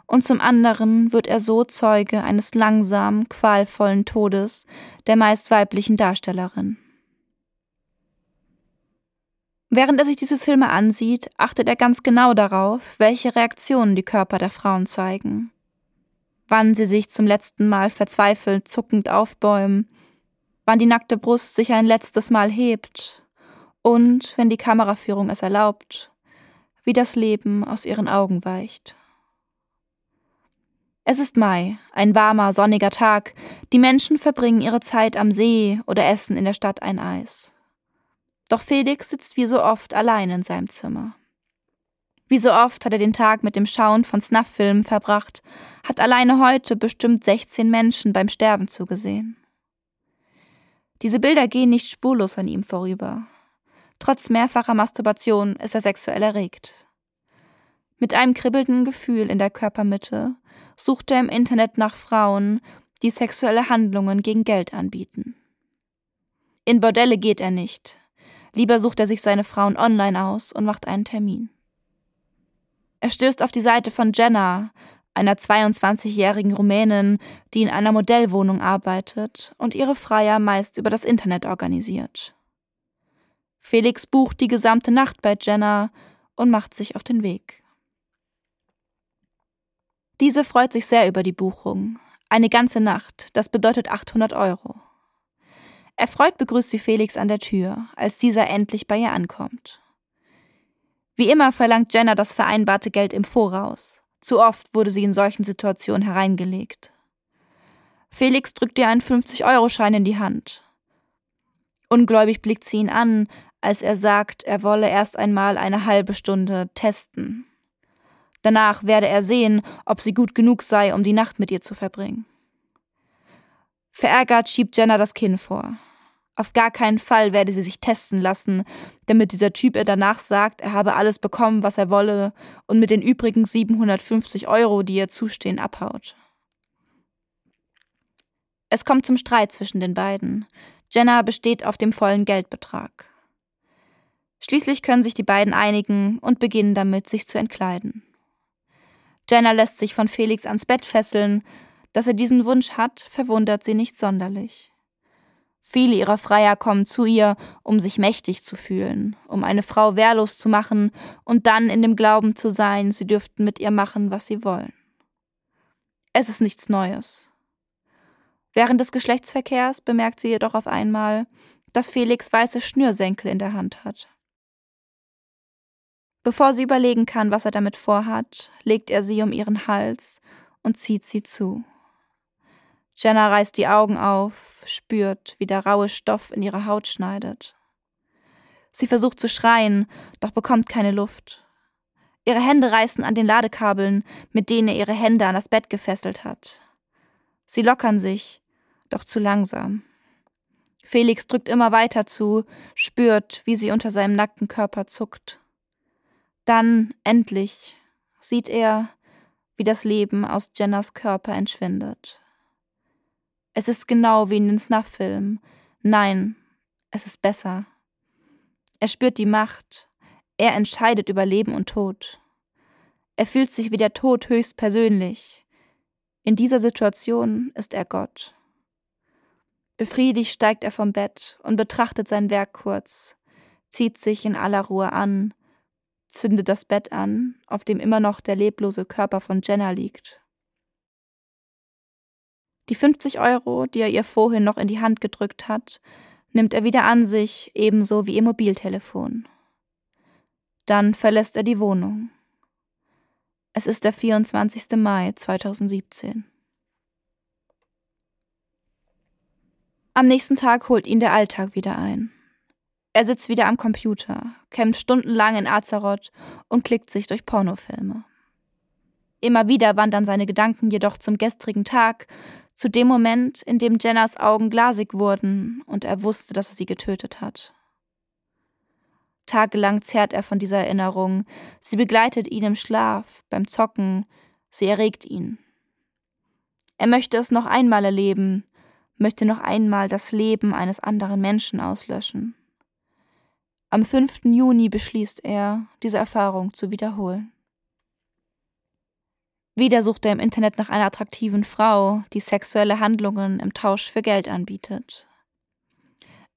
und zum anderen wird er so Zeuge eines langsamen, qualvollen Todes der meist weiblichen Darstellerin. Während er sich diese Filme ansieht, achtet er ganz genau darauf, welche Reaktionen die Körper der Frauen zeigen. Wann sie sich zum letzten Mal verzweifelt zuckend aufbäumen, wann die nackte Brust sich ein letztes Mal hebt und, wenn die Kameraführung es erlaubt, wie das Leben aus ihren Augen weicht. Es ist Mai, ein warmer, sonniger Tag. Die Menschen verbringen ihre Zeit am See oder essen in der Stadt ein Eis. Doch Felix sitzt wie so oft allein in seinem Zimmer. Wie so oft hat er den Tag mit dem Schauen von Snuff-Filmen verbracht, hat alleine heute bestimmt 16 Menschen beim Sterben zugesehen. Diese Bilder gehen nicht spurlos an ihm vorüber. Trotz mehrfacher Masturbation ist er sexuell erregt. Mit einem kribbelnden Gefühl in der Körpermitte sucht er im Internet nach Frauen, die sexuelle Handlungen gegen Geld anbieten. In Bordelle geht er nicht. Lieber sucht er sich seine Frauen online aus und macht einen Termin. Er stößt auf die Seite von Jenna, einer 22-jährigen Rumänin, die in einer Modellwohnung arbeitet und ihre Freier meist über das Internet organisiert. Felix bucht die gesamte Nacht bei Jenna und macht sich auf den Weg. Diese freut sich sehr über die Buchung. Eine ganze Nacht, das bedeutet 800 Euro. Erfreut begrüßt sie Felix an der Tür, als dieser endlich bei ihr ankommt. Wie immer verlangt Jenna das vereinbarte Geld im Voraus. Zu oft wurde sie in solchen Situationen hereingelegt. Felix drückt ihr einen 50-Euro-Schein in die Hand. Ungläubig blickt sie ihn an, als er sagt, er wolle erst einmal eine halbe Stunde testen. Danach werde er sehen, ob sie gut genug sei, um die Nacht mit ihr zu verbringen. Verärgert schiebt Jenna das Kinn vor. Auf gar keinen Fall werde sie sich testen lassen, damit dieser Typ ihr danach sagt, er habe alles bekommen, was er wolle, und mit den übrigen 750 Euro, die ihr zustehen, abhaut. Es kommt zum Streit zwischen den beiden. Jenna besteht auf dem vollen Geldbetrag. Schließlich können sich die beiden einigen und beginnen damit, sich zu entkleiden. Jenna lässt sich von Felix ans Bett fesseln. Dass er diesen Wunsch hat, verwundert sie nicht sonderlich. Viele ihrer Freier kommen zu ihr, um sich mächtig zu fühlen, um eine Frau wehrlos zu machen und dann in dem Glauben zu sein, sie dürften mit ihr machen, was sie wollen. Es ist nichts Neues. Während des Geschlechtsverkehrs bemerkt sie jedoch auf einmal, dass Felix weiße Schnürsenkel in der Hand hat. Bevor sie überlegen kann, was er damit vorhat, legt er sie um ihren Hals und zieht sie zu. Jenna reißt die Augen auf, spürt, wie der raue Stoff in ihre Haut schneidet. Sie versucht zu schreien, doch bekommt keine Luft. Ihre Hände reißen an den Ladekabeln, mit denen er ihre Hände an das Bett gefesselt hat. Sie lockern sich, doch zu langsam. Felix drückt immer weiter zu, spürt, wie sie unter seinem nackten Körper zuckt. Dann, endlich, sieht er, wie das Leben aus Jennas Körper entschwindet. Es ist genau wie in den Snuff-Filmen. Nein, es ist besser. Er spürt die Macht. Er entscheidet über Leben und Tod. Er fühlt sich wie der Tod höchst persönlich. In dieser Situation ist er Gott. Befriedigt steigt er vom Bett und betrachtet sein Werk kurz, zieht sich in aller Ruhe an, zündet das Bett an, auf dem immer noch der leblose Körper von Jenna liegt. Die 50 Euro, die er ihr vorhin noch in die Hand gedrückt hat, nimmt er wieder an sich, ebenso wie ihr Mobiltelefon. Dann verlässt er die Wohnung. Es ist der 24. Mai 2017. Am nächsten Tag holt ihn der Alltag wieder ein. Er sitzt wieder am Computer, kämpft stundenlang in Azeroth und klickt sich durch Pornofilme. Immer wieder wandern seine Gedanken jedoch zum gestrigen Tag, zu dem Moment, in dem Jennas Augen glasig wurden und er wusste, dass er sie getötet hat. Tagelang zehrt er von dieser Erinnerung, sie begleitet ihn im Schlaf, beim Zocken, sie erregt ihn. Er möchte es noch einmal erleben, möchte noch einmal das Leben eines anderen Menschen auslöschen. Am 5. Juni beschließt er, diese Erfahrung zu wiederholen. Wieder sucht er im Internet nach einer attraktiven Frau, die sexuelle Handlungen im Tausch für Geld anbietet.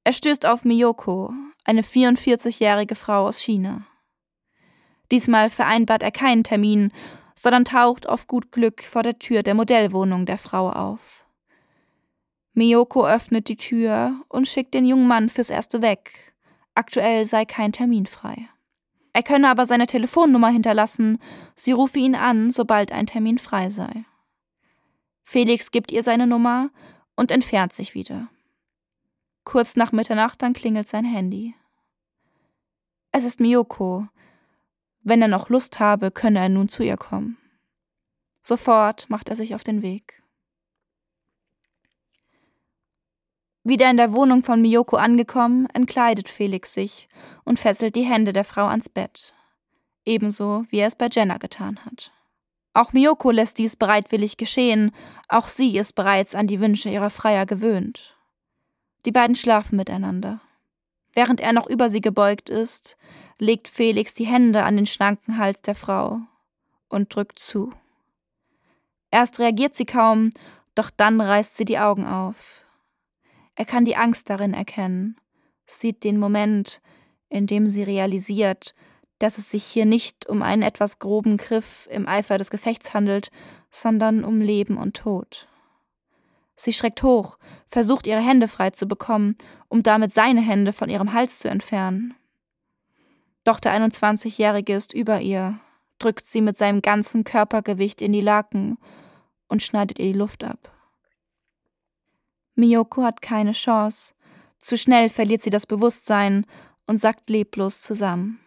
Er stößt auf Miyoko, eine 44-jährige Frau aus China. Diesmal vereinbart er keinen Termin, sondern taucht auf gut Glück vor der Tür der Modellwohnung der Frau auf. Miyoko öffnet die Tür und schickt den jungen Mann fürs Erste weg, Aktuell sei kein Termin frei. Er könne aber seine Telefonnummer hinterlassen, sie rufe ihn an, sobald ein Termin frei sei. Felix gibt ihr seine Nummer und entfernt sich wieder. Kurz nach Mitternacht dann klingelt sein Handy. Es ist Miyoko. Wenn er noch Lust habe, könne er nun zu ihr kommen. Sofort macht er sich auf den Weg. Wieder in der Wohnung von Miyoko angekommen, entkleidet Felix sich und fesselt die Hände der Frau ans Bett. Ebenso wie er es bei Jenna getan hat. Auch Miyoko lässt dies bereitwillig geschehen, auch sie ist bereits an die Wünsche ihrer Freier gewöhnt. Die beiden schlafen miteinander. Während er noch über sie gebeugt ist, legt Felix die Hände an den schlanken Hals der Frau und drückt zu. Erst reagiert sie kaum, doch dann reißt sie die Augen auf. Er kann die Angst darin erkennen, sieht den Moment, in dem sie realisiert, dass es sich hier nicht um einen etwas groben Griff im Eifer des Gefechts handelt, sondern um Leben und Tod. Sie schreckt hoch, versucht ihre Hände frei zu bekommen, um damit seine Hände von ihrem Hals zu entfernen. Doch der 21-Jährige ist über ihr, drückt sie mit seinem ganzen Körpergewicht in die Laken und schneidet ihr die Luft ab. Miyoko hat keine Chance. Zu schnell verliert sie das Bewusstsein und sackt leblos zusammen.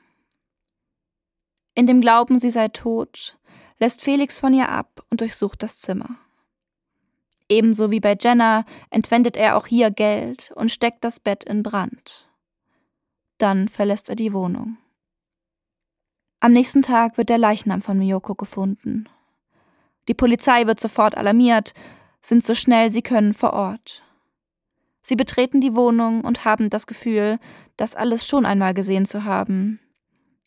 In dem Glauben, sie sei tot, lässt Felix von ihr ab und durchsucht das Zimmer. Ebenso wie bei Jenna entwendet er auch hier Geld und steckt das Bett in Brand. Dann verlässt er die Wohnung. Am nächsten Tag wird der Leichnam von Miyoko gefunden. Die Polizei wird sofort alarmiert, sind so schnell sie können vor Ort. Sie betreten die Wohnung und haben das Gefühl, das alles schon einmal gesehen zu haben.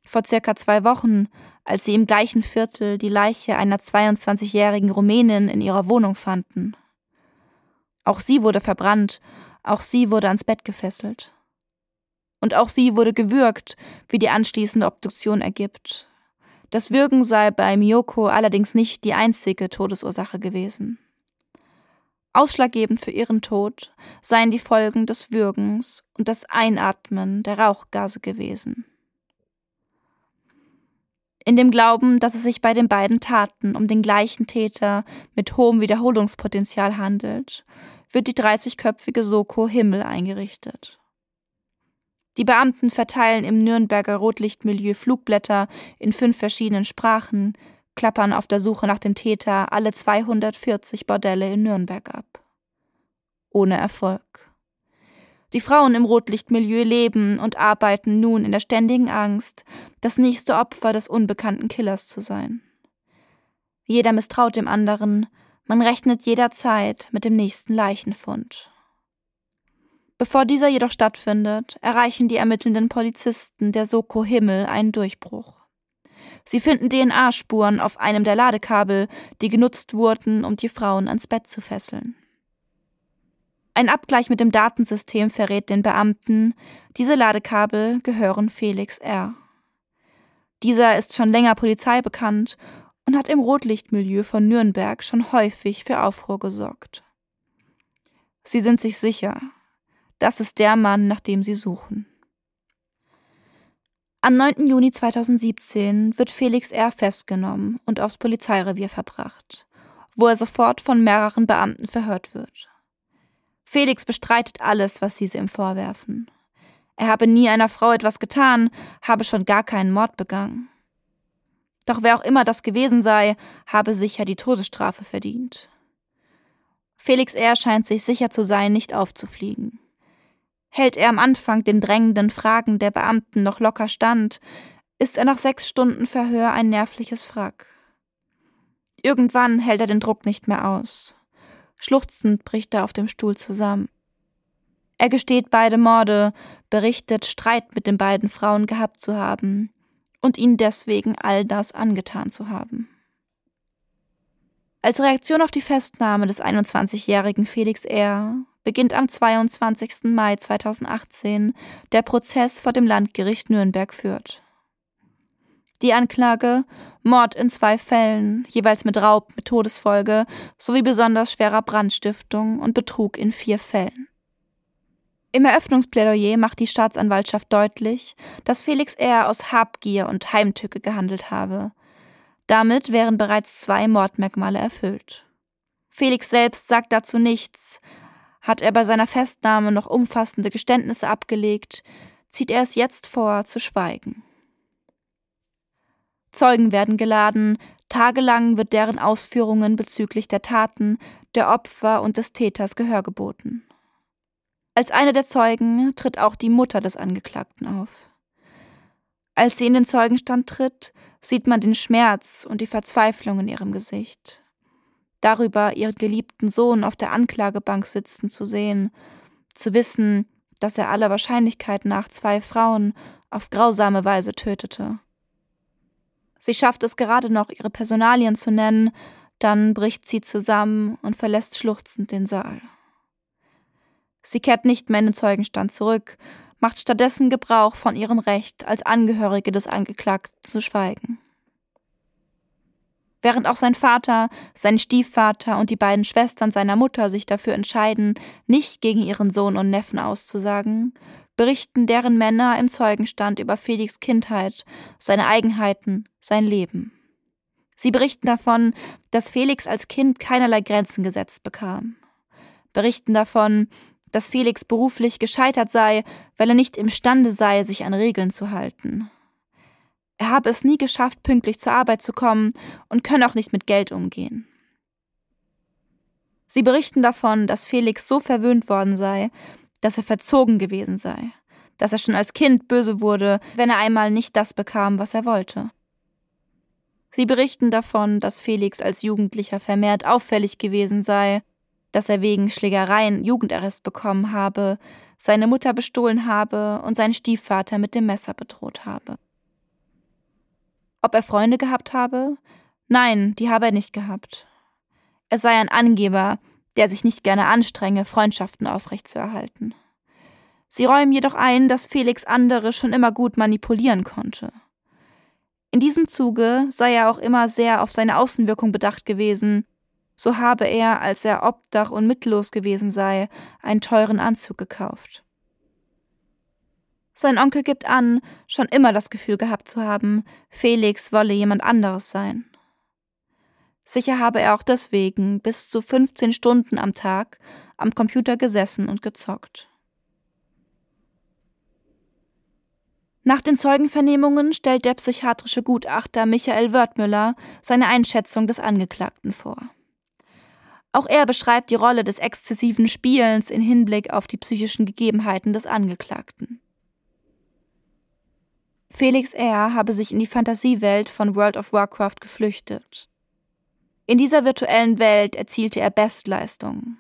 Vor circa zwei Wochen, als sie im gleichen Viertel die Leiche einer 22-jährigen Rumänin in ihrer Wohnung fanden. Auch sie wurde verbrannt, auch sie wurde ans Bett gefesselt. Und auch sie wurde gewürgt, wie die anschließende Obduktion ergibt. Das Würgen sei bei Miyoko allerdings nicht die einzige Todesursache gewesen. Ausschlaggebend für ihren Tod seien die Folgen des Würgens und das Einatmen der Rauchgase gewesen. In dem Glauben, dass es sich bei den beiden Taten um den gleichen Täter mit hohem Wiederholungspotenzial handelt, wird die 30-köpfige Soko Himmel eingerichtet. Die Beamten verteilen im Nürnberger Rotlichtmilieu Flugblätter in fünf verschiedenen Sprachen, klappern auf der Suche nach dem Täter alle 240 Bordelle in Nürnberg ab. Ohne Erfolg. Die Frauen im Rotlichtmilieu leben und arbeiten nun in der ständigen Angst, das nächste Opfer des unbekannten Killers zu sein. Jeder misstraut dem anderen, man rechnet jederzeit mit dem nächsten Leichenfund. Bevor dieser jedoch stattfindet, erreichen die ermittelnden Polizisten der Soko Himmel einen Durchbruch. Sie finden DNA-Spuren auf einem der Ladekabel, die genutzt wurden, um die Frauen ans Bett zu fesseln. Ein Abgleich mit dem Datensystem verrät den Beamten, diese Ladekabel gehören Felix R. Dieser ist schon länger Polizei bekannt und hat im Rotlichtmilieu von Nürnberg schon häufig für Aufruhr gesorgt. Sie sind sich sicher, das ist der Mann, nach dem sie suchen. Am 9. Juni 2017 wird Felix R. festgenommen und aufs Polizeirevier verbracht, wo er sofort von mehreren Beamten verhört wird. Felix bestreitet alles, was diese ihm vorwerfen. Er habe nie einer Frau etwas getan, habe schon gar keinen Mord begangen. Doch wer auch immer das gewesen sei, habe sicher die Todesstrafe verdient. Felix R. scheint sich sicher zu sein, nicht aufzufliegen. Hält er am Anfang den drängenden Fragen der Beamten noch locker stand, ist er nach sechs Stunden Verhör ein nervliches Wrack. Irgendwann hält er den Druck nicht mehr aus. Schluchzend bricht er auf dem Stuhl zusammen. Er gesteht beide Morde, berichtet, Streit mit den beiden Frauen gehabt zu haben und ihnen deswegen all das angetan zu haben. Als Reaktion auf die Festnahme des 21-jährigen Felix R. beginnt am 22. Mai 2018 der Prozess vor dem Landgericht Nürnberg-Fürth. Die Anklage Mord in zwei Fällen, jeweils mit Raub mit Todesfolge, sowie besonders schwerer Brandstiftung und Betrug in vier Fällen. Im Eröffnungsplädoyer macht die Staatsanwaltschaft deutlich, dass Felix R. aus Habgier und Heimtücke gehandelt habe. Damit wären bereits zwei Mordmerkmale erfüllt. Felix selbst sagt dazu nichts. Hat er bei seiner Festnahme noch umfassende Geständnisse abgelegt, zieht er es jetzt vor, zu schweigen. Zeugen werden geladen, tagelang wird deren Ausführungen bezüglich der Taten, der Opfer und des Täters Gehör geboten. Als eine der Zeugen tritt auch die Mutter des Angeklagten auf. Als sie in den Zeugenstand tritt, sieht man den Schmerz und die Verzweiflung in ihrem Gesicht. Darüber, ihren geliebten Sohn auf der Anklagebank sitzen zu sehen, zu wissen, dass er aller Wahrscheinlichkeit nach zwei Frauen auf grausame Weise tötete. Sie schafft es gerade noch, ihre Personalien zu nennen, dann bricht sie zusammen und verlässt schluchzend den Saal. Sie kehrt nicht mehr in den Zeugenstand zurück, macht stattdessen Gebrauch von ihrem Recht, als Angehörige des Angeklagten zu schweigen. Während auch sein Vater, sein Stiefvater und die beiden Schwestern seiner Mutter sich dafür entscheiden, nicht gegen ihren Sohn und Neffen auszusagen, berichten deren Männer im Zeugenstand über Felix Kindheit, seine Eigenheiten, sein Leben. Sie berichten davon, dass Felix als Kind keinerlei Grenzen gesetzt bekam. Berichten davon, dass Felix beruflich gescheitert sei, weil er nicht imstande sei, sich an Regeln zu halten. Er habe es nie geschafft, pünktlich zur Arbeit zu kommen und könne auch nicht mit Geld umgehen. Sie berichten davon, dass Felix so verwöhnt worden sei, dass er verzogen gewesen sei, dass er schon als Kind böse wurde, wenn er einmal nicht das bekam, was er wollte. Sie berichten davon, dass Felix als Jugendlicher vermehrt auffällig gewesen sei dass er wegen Schlägereien Jugendarrest bekommen habe, seine Mutter bestohlen habe und seinen Stiefvater mit dem Messer bedroht habe. Ob er Freunde gehabt habe? Nein, die habe er nicht gehabt. Er sei ein Angeber, der sich nicht gerne anstrenge, Freundschaften aufrechtzuerhalten. Sie räumen jedoch ein, dass Felix andere schon immer gut manipulieren konnte. In diesem Zuge sei er auch immer sehr auf seine Außenwirkung bedacht gewesen so habe er, als er obdach und mittellos gewesen sei, einen teuren Anzug gekauft. Sein Onkel gibt an, schon immer das Gefühl gehabt zu haben, Felix wolle jemand anderes sein. Sicher habe er auch deswegen bis zu 15 Stunden am Tag am Computer gesessen und gezockt. Nach den Zeugenvernehmungen stellt der psychiatrische Gutachter Michael Wörthmüller seine Einschätzung des Angeklagten vor. Auch er beschreibt die Rolle des exzessiven Spielens in Hinblick auf die psychischen Gegebenheiten des Angeklagten. Felix R. habe sich in die Fantasiewelt von World of Warcraft geflüchtet. In dieser virtuellen Welt erzielte er Bestleistungen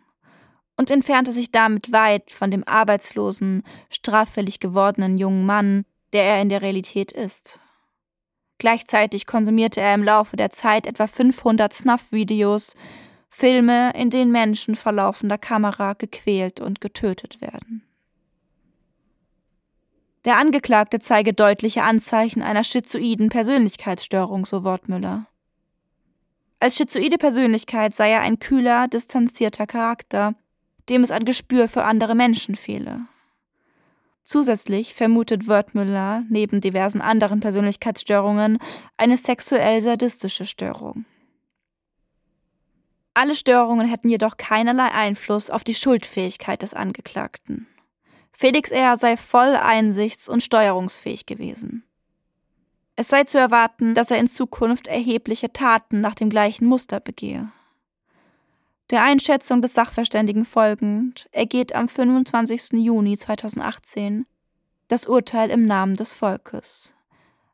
und entfernte sich damit weit von dem arbeitslosen, straffällig gewordenen jungen Mann, der er in der Realität ist. Gleichzeitig konsumierte er im Laufe der Zeit etwa 500 Snuff-Videos, Filme, in denen Menschen vor laufender Kamera gequält und getötet werden. Der Angeklagte zeige deutliche Anzeichen einer schizoiden Persönlichkeitsstörung, so Wortmüller. Als schizoide Persönlichkeit sei er ein kühler, distanzierter Charakter, dem es an Gespür für andere Menschen fehle. Zusätzlich vermutet Wörthmüller neben diversen anderen Persönlichkeitsstörungen eine sexuell sadistische Störung. Alle Störungen hätten jedoch keinerlei Einfluss auf die Schuldfähigkeit des Angeklagten. Felix R. sei voll einsichts- und steuerungsfähig gewesen. Es sei zu erwarten, dass er in Zukunft erhebliche Taten nach dem gleichen Muster begehe. Der Einschätzung des Sachverständigen folgend ergeht am 25. Juni 2018 das Urteil im Namen des Volkes.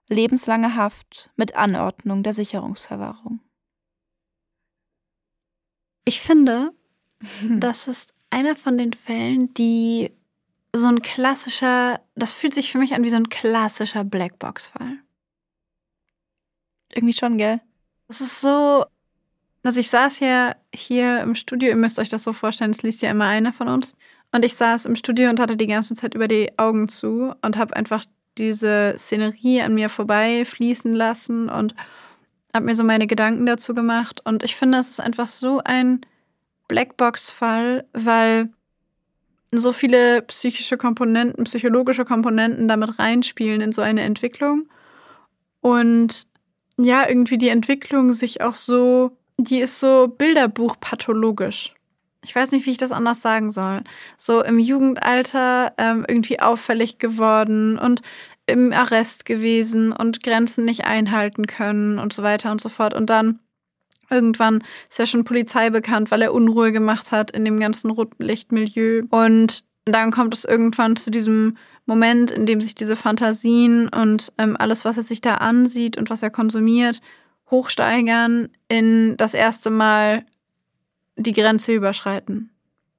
Lebenslange Haft mit Anordnung der Sicherungsverwahrung. Ich finde, das ist einer von den Fällen, die so ein klassischer, das fühlt sich für mich an wie so ein klassischer Blackbox-Fall. Irgendwie schon, gell? Das ist so, also ich saß ja hier im Studio, ihr müsst euch das so vorstellen, es liest ja immer einer von uns. Und ich saß im Studio und hatte die ganze Zeit über die Augen zu und habe einfach diese Szenerie an mir vorbei fließen lassen und habe mir so meine Gedanken dazu gemacht. Und ich finde, es ist einfach so ein Blackbox-Fall, weil so viele psychische Komponenten, psychologische Komponenten damit reinspielen in so eine Entwicklung. Und ja, irgendwie die Entwicklung sich auch so, die ist so bilderbuchpathologisch. Ich weiß nicht, wie ich das anders sagen soll. So im Jugendalter ähm, irgendwie auffällig geworden und im Arrest gewesen und Grenzen nicht einhalten können und so weiter und so fort. Und dann irgendwann ist ja schon Polizei bekannt, weil er Unruhe gemacht hat in dem ganzen Rotlichtmilieu. Und dann kommt es irgendwann zu diesem Moment, in dem sich diese Fantasien und ähm, alles, was er sich da ansieht und was er konsumiert, hochsteigern in das erste Mal die Grenze überschreiten.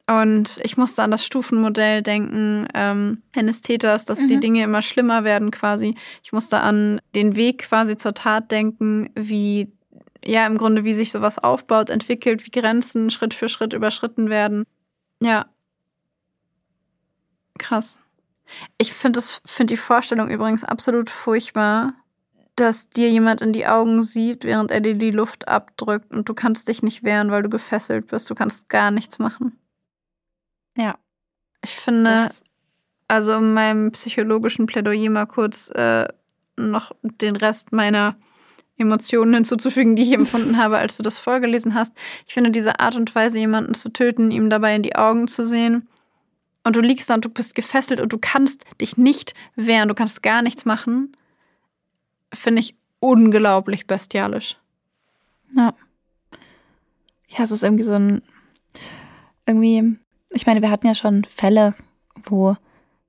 Und ich musste an das Stufenmodell denken, ähm, eines Täters, dass mhm. die Dinge immer schlimmer werden quasi. Ich musste an den Weg quasi zur Tat denken, wie, ja, im Grunde, wie sich sowas aufbaut, entwickelt, wie Grenzen Schritt für Schritt überschritten werden. Ja. Krass. Ich finde find die Vorstellung übrigens absolut furchtbar, dass dir jemand in die Augen sieht, während er dir die Luft abdrückt und du kannst dich nicht wehren, weil du gefesselt bist. Du kannst gar nichts machen. Ja. Ich finde, das also in meinem psychologischen Plädoyer mal kurz äh, noch den Rest meiner Emotionen hinzuzufügen, die ich empfunden habe, als du das vorgelesen hast. Ich finde diese Art und Weise, jemanden zu töten, ihm dabei in die Augen zu sehen und du liegst da und du bist gefesselt und du kannst dich nicht wehren, du kannst gar nichts machen, finde ich unglaublich bestialisch. Ja. Ja, es ist irgendwie so ein irgendwie ich meine, wir hatten ja schon Fälle, wo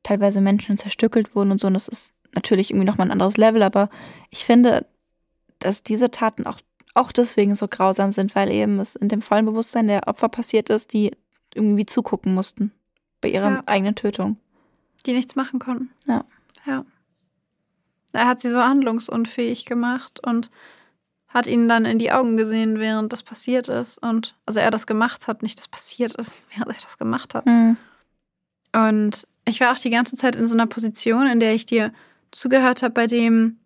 teilweise Menschen zerstückelt wurden und so, und das ist natürlich irgendwie nochmal ein anderes Level, aber ich finde, dass diese Taten auch, auch deswegen so grausam sind, weil eben es in dem vollen Bewusstsein der Opfer passiert ist, die irgendwie zugucken mussten bei ihrer ja. eigenen Tötung. Die nichts machen konnten. Ja. Ja. Er hat sie so handlungsunfähig gemacht und hat ihn dann in die Augen gesehen, während das passiert ist. Und also er das gemacht hat, nicht das passiert ist, während er das gemacht hat. Mhm. Und ich war auch die ganze Zeit in so einer Position, in der ich dir zugehört habe, bei dem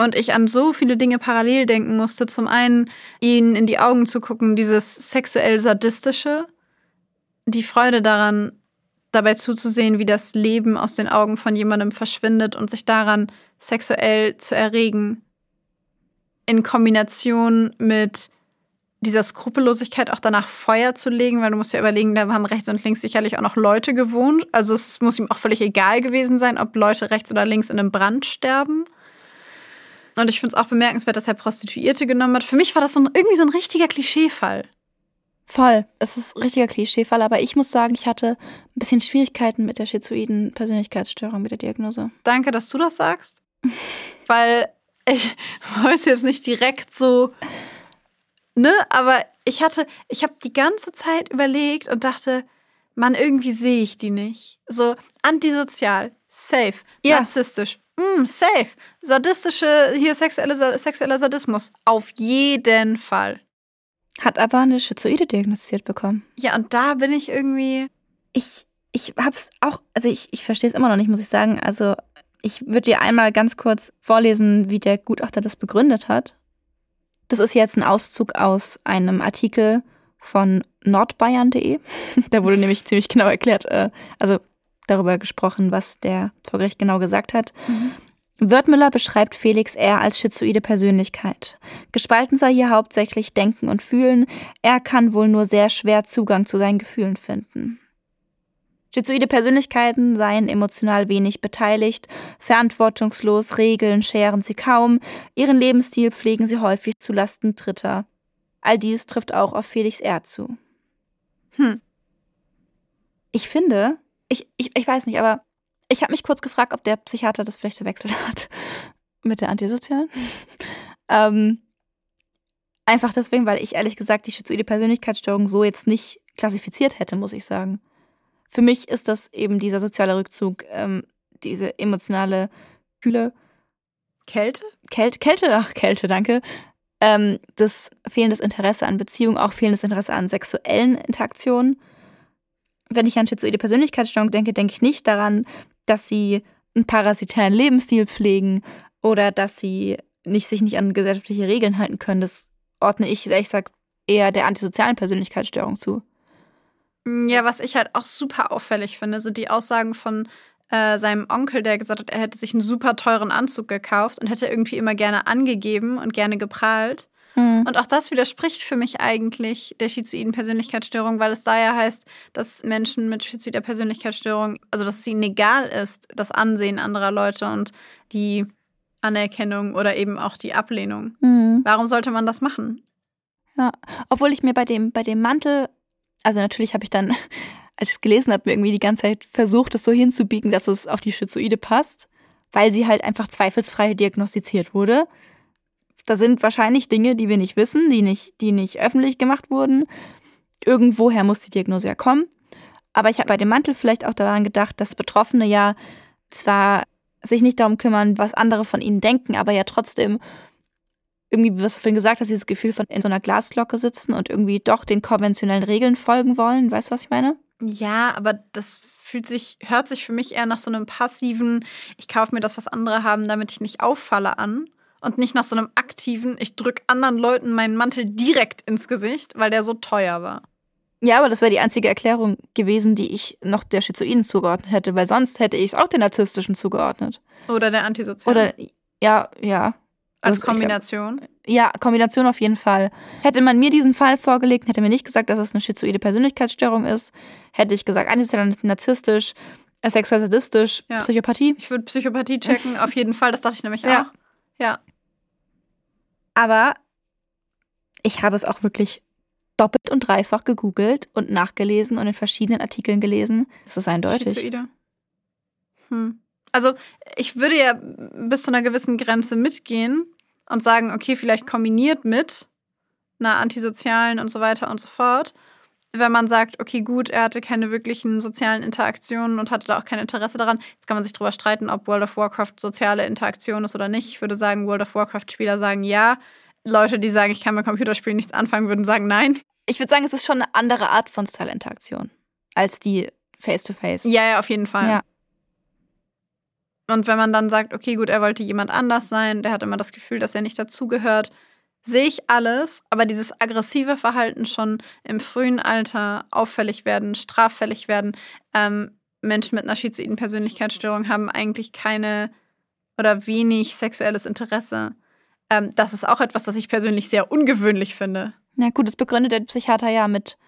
und ich an so viele Dinge parallel denken musste. Zum einen, ihn in die Augen zu gucken, dieses sexuell sadistische, die Freude daran, dabei zuzusehen, wie das Leben aus den Augen von jemandem verschwindet und sich daran sexuell zu erregen in Kombination mit dieser Skrupellosigkeit auch danach Feuer zu legen, weil du musst ja überlegen, da haben rechts und links sicherlich auch noch Leute gewohnt. Also es muss ihm auch völlig egal gewesen sein, ob Leute rechts oder links in einem Brand sterben. Und ich finde es auch bemerkenswert, dass er Prostituierte genommen hat. Für mich war das so ein, irgendwie so ein richtiger Klischeefall. Voll. Es ist ein richtiger Klischeefall, aber ich muss sagen, ich hatte ein bisschen Schwierigkeiten mit der schizoiden Persönlichkeitsstörung, mit der Diagnose. Danke, dass du das sagst. weil ich wollte jetzt nicht direkt so, ne, aber ich hatte, ich habe die ganze Zeit überlegt und dachte, Mann, irgendwie sehe ich die nicht. So antisozial, safe, ja. narzisstisch, mm, safe, sadistische, hier sexuelle, sexueller Sadismus, auf jeden Fall. Hat aber eine Schizoide diagnostiziert bekommen. Ja, und da bin ich irgendwie. Ich, ich hab's auch, also ich, ich verstehe es immer noch nicht, muss ich sagen. Also ich würde dir einmal ganz kurz vorlesen, wie der Gutachter das begründet hat. Das ist jetzt ein Auszug aus einem Artikel von nordbayern.de. da wurde nämlich ziemlich genau erklärt, äh, also darüber gesprochen, was der vor Gericht genau gesagt hat. Mhm. Wörthmüller beschreibt Felix R. als schizoide Persönlichkeit. Gespalten sei hier hauptsächlich Denken und Fühlen. Er kann wohl nur sehr schwer Zugang zu seinen Gefühlen finden. Schizoide Persönlichkeiten seien emotional wenig beteiligt, verantwortungslos, Regeln scheren sie kaum, ihren Lebensstil pflegen sie häufig zu Lasten Dritter. All dies trifft auch auf Felix R. zu. Hm. Ich finde, ich, ich, ich weiß nicht, aber ich habe mich kurz gefragt, ob der Psychiater das vielleicht verwechselt hat mit der Antisozialen. ähm, einfach deswegen, weil ich ehrlich gesagt die schizoide Persönlichkeitsstörung so jetzt nicht klassifiziert hätte, muss ich sagen für mich ist das eben dieser soziale Rückzug, ähm, diese emotionale Kühle. Kälte? Kälte, Kälte, ach, Kälte, danke. Ähm, das fehlendes Interesse an Beziehungen, auch fehlendes Interesse an sexuellen Interaktionen. Wenn ich an schizoide Persönlichkeitsstörung denke, denke ich nicht daran, dass sie einen parasitären Lebensstil pflegen oder dass sie nicht, sich nicht an gesellschaftliche Regeln halten können. Das ordne ich, ehrlich gesagt, eher der antisozialen Persönlichkeitsstörung zu. Ja, was ich halt auch super auffällig finde, sind die Aussagen von äh, seinem Onkel, der gesagt hat, er hätte sich einen super teuren Anzug gekauft und hätte irgendwie immer gerne angegeben und gerne geprahlt. Mhm. Und auch das widerspricht für mich eigentlich der schizoiden Persönlichkeitsstörung, weil es da ja heißt, dass Menschen mit schizoider Persönlichkeitsstörung, also dass es ihnen egal ist, das Ansehen anderer Leute und die Anerkennung oder eben auch die Ablehnung. Mhm. Warum sollte man das machen? Ja, obwohl ich mir bei dem, bei dem Mantel also natürlich habe ich dann, als ich es gelesen habe, irgendwie die ganze Zeit versucht, es so hinzubiegen, dass es auf die Schizoide passt, weil sie halt einfach zweifelsfrei diagnostiziert wurde. Da sind wahrscheinlich Dinge, die wir nicht wissen, die nicht, die nicht öffentlich gemacht wurden. Irgendwoher muss die Diagnose ja kommen. Aber ich habe bei dem Mantel vielleicht auch daran gedacht, dass Betroffene ja zwar sich nicht darum kümmern, was andere von ihnen denken, aber ja trotzdem irgendwie, was du vorhin gesagt hast, dieses Gefühl von in so einer Glasglocke sitzen und irgendwie doch den konventionellen Regeln folgen wollen. Weißt du, was ich meine? Ja, aber das fühlt sich, hört sich für mich eher nach so einem passiven, ich kaufe mir das, was andere haben, damit ich nicht auffalle an. Und nicht nach so einem aktiven, ich drücke anderen Leuten meinen Mantel direkt ins Gesicht, weil der so teuer war. Ja, aber das wäre die einzige Erklärung gewesen, die ich noch der Schizoiden zugeordnet hätte, weil sonst hätte ich es auch den Narzisstischen zugeordnet. Oder der Antisozialen. Oder, ja, ja, als Kombination? Hab, ja, Kombination auf jeden Fall. Hätte man mir diesen Fall vorgelegt, hätte mir nicht gesagt, dass es eine schizoide Persönlichkeitsstörung ist, hätte ich gesagt, antisozial, narzisstisch, sexuell sadistisch, ja. Psychopathie. Ich würde Psychopathie checken, auf jeden Fall. Das dachte ich nämlich ja. auch. Ja. Aber ich habe es auch wirklich doppelt und dreifach gegoogelt und nachgelesen und in verschiedenen Artikeln gelesen. Das ist eindeutig. Schizoide. Hm. Also ich würde ja bis zu einer gewissen Grenze mitgehen und sagen, okay, vielleicht kombiniert mit einer antisozialen und so weiter und so fort. Wenn man sagt, okay, gut, er hatte keine wirklichen sozialen Interaktionen und hatte da auch kein Interesse daran. Jetzt kann man sich darüber streiten, ob World of Warcraft soziale Interaktion ist oder nicht. Ich würde sagen, World of Warcraft-Spieler sagen ja. Leute, die sagen, ich kann mit Computerspielen nichts anfangen, würden sagen nein. Ich würde sagen, es ist schon eine andere Art von sozialer Interaktion als die Face-to-Face. -face. Ja, ja, auf jeden Fall. Ja. Und wenn man dann sagt, okay, gut, er wollte jemand anders sein, der hat immer das Gefühl, dass er nicht dazugehört, sehe ich alles, aber dieses aggressive Verhalten schon im frühen Alter auffällig werden, straffällig werden. Ähm, Menschen mit einer schizoiden Persönlichkeitsstörung haben eigentlich keine oder wenig sexuelles Interesse. Ähm, das ist auch etwas, das ich persönlich sehr ungewöhnlich finde. Na gut, das begründet der Psychiater ja mit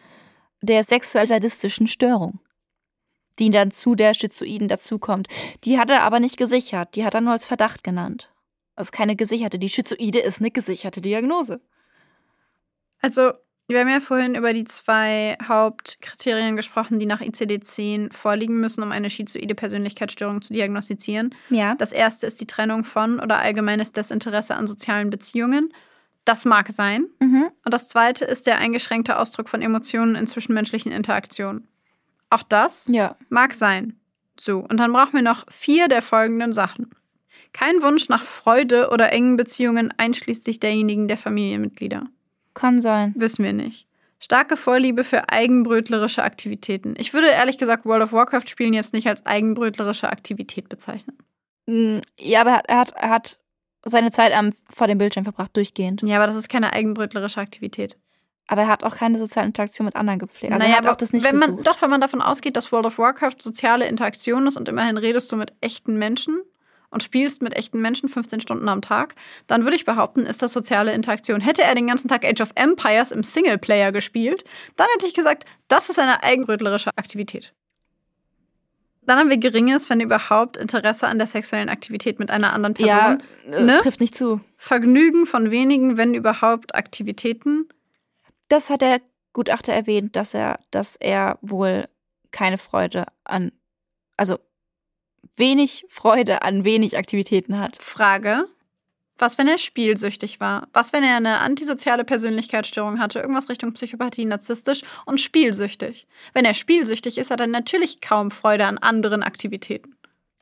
der sexuell-sadistischen Störung die dann zu der Schizoiden dazukommt. Die hat er aber nicht gesichert, die hat er nur als Verdacht genannt. Das ist keine gesicherte. Die Schizoide ist eine gesicherte Diagnose. Also, wir haben ja vorhin über die zwei Hauptkriterien gesprochen, die nach ICD-10 vorliegen müssen, um eine schizoide Persönlichkeitsstörung zu diagnostizieren. Ja. Das erste ist die Trennung von oder allgemeines Desinteresse an sozialen Beziehungen. Das mag sein. Mhm. Und das zweite ist der eingeschränkte Ausdruck von Emotionen in zwischenmenschlichen Interaktionen. Auch das ja. mag sein. So, und dann brauchen wir noch vier der folgenden Sachen. Kein Wunsch nach Freude oder engen Beziehungen einschließlich derjenigen der Familienmitglieder. Kann sein. Wissen wir nicht. Starke Vorliebe für eigenbrötlerische Aktivitäten. Ich würde ehrlich gesagt World of Warcraft spielen jetzt nicht als eigenbrötlerische Aktivität bezeichnen. Mm, ja, aber er hat, er hat seine Zeit am, vor dem Bildschirm verbracht, durchgehend. Ja, aber das ist keine eigenbrötlerische Aktivität. Aber er hat auch keine soziale Interaktion mit anderen gepflegt. Also naja, er hat auch das nicht wenn man, Doch, wenn man davon ausgeht, dass World of Warcraft soziale Interaktion ist und immerhin redest du mit echten Menschen und spielst mit echten Menschen 15 Stunden am Tag, dann würde ich behaupten, ist das soziale Interaktion. Hätte er den ganzen Tag Age of Empires im Singleplayer gespielt, dann hätte ich gesagt, das ist eine eigenbrötlerische Aktivität. Dann haben wir geringes, wenn überhaupt, Interesse an der sexuellen Aktivität mit einer anderen Person. Ja, äh, ne? trifft nicht zu. Vergnügen von wenigen, wenn überhaupt, Aktivitäten. Das hat der Gutachter erwähnt, dass er, dass er wohl keine Freude an, also wenig Freude an wenig Aktivitäten hat. Frage. Was, wenn er spielsüchtig war? Was, wenn er eine antisoziale Persönlichkeitsstörung hatte, irgendwas Richtung Psychopathie, narzisstisch und spielsüchtig? Wenn er spielsüchtig ist, hat er natürlich kaum Freude an anderen Aktivitäten.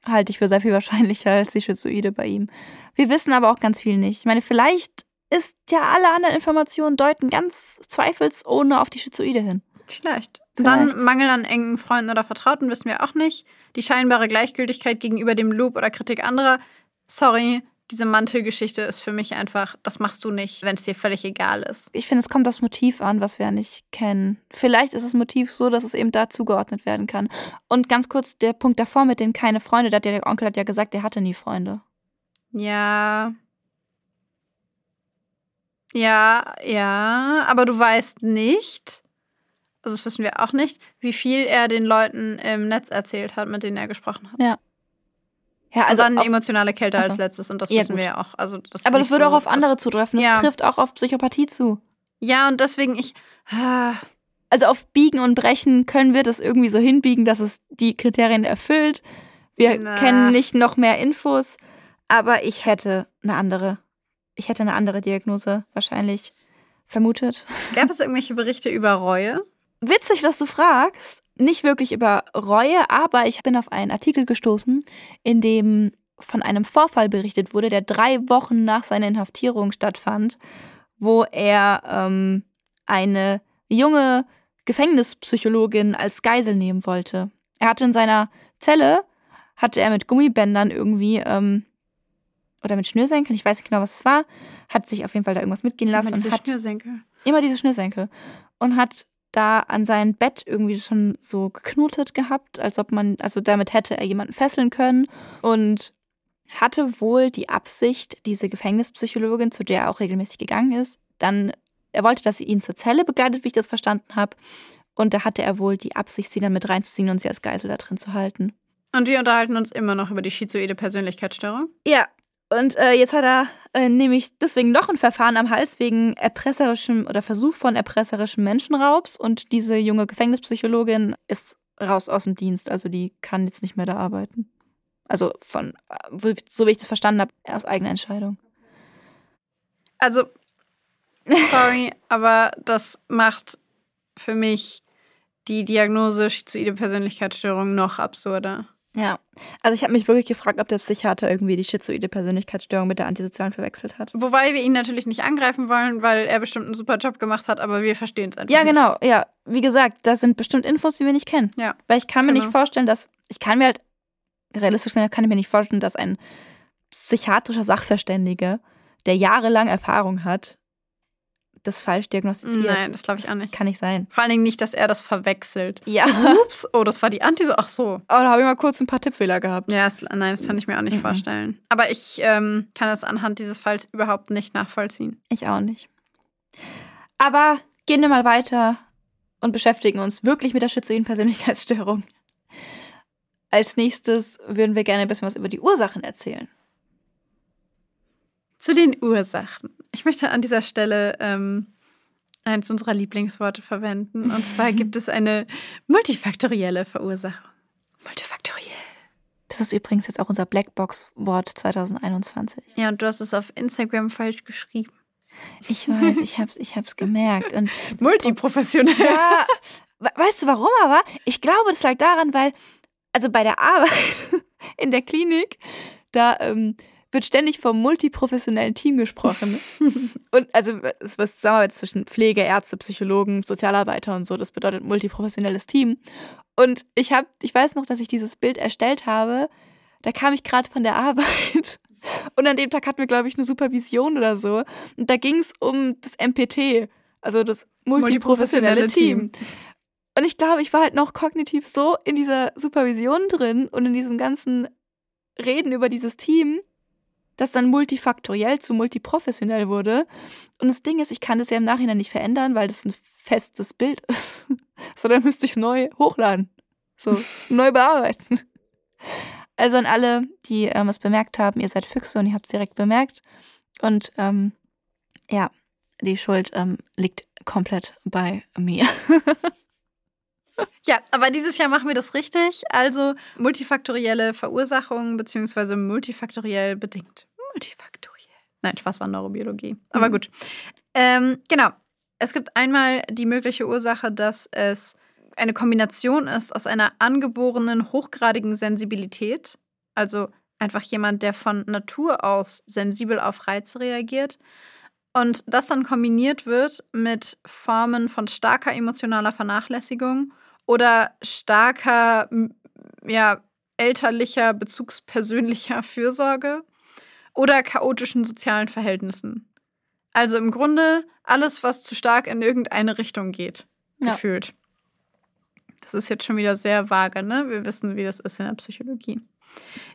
Halte ich für sehr viel wahrscheinlicher als die Schizoide bei ihm. Wir wissen aber auch ganz viel nicht. Ich meine, vielleicht ist ja alle anderen Informationen deuten ganz zweifelsohne auf die Schizoide hin. Vielleicht. Vielleicht. Dann Mangel an engen Freunden oder Vertrauten wissen wir auch nicht. Die scheinbare Gleichgültigkeit gegenüber dem Lob oder Kritik anderer. Sorry, diese Mantelgeschichte ist für mich einfach, das machst du nicht, wenn es dir völlig egal ist. Ich finde, es kommt aufs Motiv an, was wir ja nicht kennen. Vielleicht ist das Motiv so, dass es eben da zugeordnet werden kann. Und ganz kurz der Punkt davor mit den keine Freunde, ja der Onkel hat ja gesagt, er hatte nie Freunde. Ja. Ja, ja, aber du weißt nicht, also das wissen wir auch nicht, wie viel er den Leuten im Netz erzählt hat, mit denen er gesprochen hat. Ja. Ja, Also also dann emotionale Kälte so. als letztes und das Ja, wissen gut. wir ja auch. Also das aber das würde so, auch auf andere das, zutreffen. Das Ja. trifft auch auf Psychopathie zu. Ja, und deswegen ich. ah, Also auf Biegen und Brechen können wir das irgendwie so hinbiegen, dass es die Kriterien erfüllt. Wir Na. kennen nicht noch mehr Infos, aber ich hätte eine andere. Ich hätte eine andere Diagnose wahrscheinlich vermutet. Gab es irgendwelche Berichte über Reue? Witzig, dass du fragst. Nicht wirklich über Reue, aber ich bin auf einen Artikel gestoßen, in dem von einem Vorfall berichtet wurde, der drei Wochen nach seiner Inhaftierung stattfand, wo er ähm, eine junge Gefängnispsychologin als Geisel nehmen wollte. Er hatte in seiner Zelle, hatte er mit Gummibändern irgendwie, ähm, oder mit Schnürsenkeln, ich weiß nicht genau, was es war, hat sich auf jeden Fall da irgendwas mitgehen lassen Immer und diese hat Schnürsenkel. immer diese Schnürsenkel und hat da an sein Bett irgendwie schon so geknotet gehabt, als ob man, also damit hätte er jemanden fesseln können und hatte wohl die Absicht, diese Gefängnispsychologin, zu der er auch regelmäßig gegangen ist, dann, er wollte, dass sie ihn zur Zelle begleitet, wie ich das verstanden habe. Und da hatte er wohl die Absicht, sie dann mit reinzuziehen und sie als Geisel da drin zu halten. Und wir unterhalten uns immer noch über die schizoide Persönlichkeitsstörung. Ja. Und äh, jetzt hat er äh, nämlich deswegen noch ein Verfahren am Hals wegen erpresserischem oder Versuch von erpresserischem Menschenraubs. Und diese junge Gefängnispsychologin ist raus aus dem Dienst. Also die kann jetzt nicht mehr da arbeiten. Also von, äh, so wie ich das verstanden habe, aus eigener Entscheidung. Also, sorry, aber das macht für mich die Diagnose schizoide Persönlichkeitsstörung noch absurder. Ja. Also ich habe mich wirklich gefragt, ob der Psychiater irgendwie die schizoide Persönlichkeitsstörung mit der antisozialen verwechselt hat. Wobei wir ihn natürlich nicht angreifen wollen, weil er bestimmt einen super Job gemacht hat, aber wir verstehen es einfach Ja, nicht. genau. Ja, wie gesagt, das sind bestimmt Infos, die wir nicht kennen. Ja. Weil ich kann mir Genau. nicht vorstellen, dass ich kann mir halt realistisch sein, kann ich mir nicht vorstellen, dass ein psychiatrischer Sachverständiger, der jahrelang Erfahrung hat, das falsch diagnostiziert. Nein, das glaube ich auch nicht. Kann nicht sein. Vor allen Dingen nicht, dass er das verwechselt. Ja. So, ups, oh, das war die Anti. Ach so. Oh, da habe ich mal kurz ein paar Tippfehler gehabt. Ja, das, nein, das kann ich mir auch nicht Mhm. vorstellen. Aber ich ähm, kann das anhand dieses Falls überhaupt nicht nachvollziehen. Ich auch nicht. Aber gehen wir mal weiter und beschäftigen uns wirklich mit der schizoiden Persönlichkeitsstörung. Als nächstes würden wir gerne ein bisschen was über die Ursachen erzählen. Zu den Ursachen. Ich möchte an dieser Stelle ähm, eins unserer Lieblingsworte verwenden. Und zwar gibt es eine multifaktorielle Verursachung. Multifaktoriell. Das ist übrigens jetzt auch unser Blackbox-Wort 2021. Ja, und du hast es auf Instagram falsch geschrieben. Ich weiß, ich hab's, ich hab's gemerkt. Und Multiprofessionell. ja, we- weißt du warum aber? Ich glaube, das lag daran, weil, also bei der Arbeit in der Klinik, da ähm, wird ständig vom multiprofessionellen Team gesprochen. und also es was Zusammenarbeit zwischen Pflege, Ärzte, Psychologen, Sozialarbeiter und so, das bedeutet multiprofessionelles Team. Und ich habe, ich weiß noch, dass ich dieses Bild erstellt habe. Da kam ich gerade von der Arbeit. Und an dem Tag hatten wir, glaube ich, eine Supervision oder so. Und da ging es um das MPT, also das multiprofessionelle Multiprofessionelle Team. Und ich glaube, ich war halt noch kognitiv so in dieser Supervision drin und in diesem ganzen Reden über dieses Team, dass dann multifaktoriell zu multiprofessionell wurde. Und das Ding ist, ich kann das ja im Nachhinein nicht verändern, weil das ein festes Bild ist. Sondern müsste ich es neu hochladen. So, neu bearbeiten. Also an alle, die ähm, es bemerkt haben, ihr seid Füchse und ihr habt es direkt bemerkt. Und ähm, ja, die Schuld ähm, liegt komplett bei mir. Ja, aber dieses Jahr machen wir das richtig. Also multifaktorielle Verursachung beziehungsweise multifaktoriell bedingt. Multifaktoriell. Nein, Spaß war Neurobiologie. Aber mhm. gut. Ähm, genau. Es gibt einmal die mögliche Ursache, dass es eine Kombination ist aus einer angeborenen hochgradigen Sensibilität, also einfach jemand, der von Natur aus sensibel auf Reize reagiert, und das dann kombiniert wird mit Formen von starker emotionaler Vernachlässigung oder starker, ja, elterlicher, bezugspersönlicher Fürsorge oder chaotischen sozialen Verhältnissen. Also im Grunde alles, was zu stark in irgendeine Richtung geht, ja. gefühlt. Das ist jetzt schon wieder sehr vage, ne? Wir wissen, wie das ist in der Psychologie.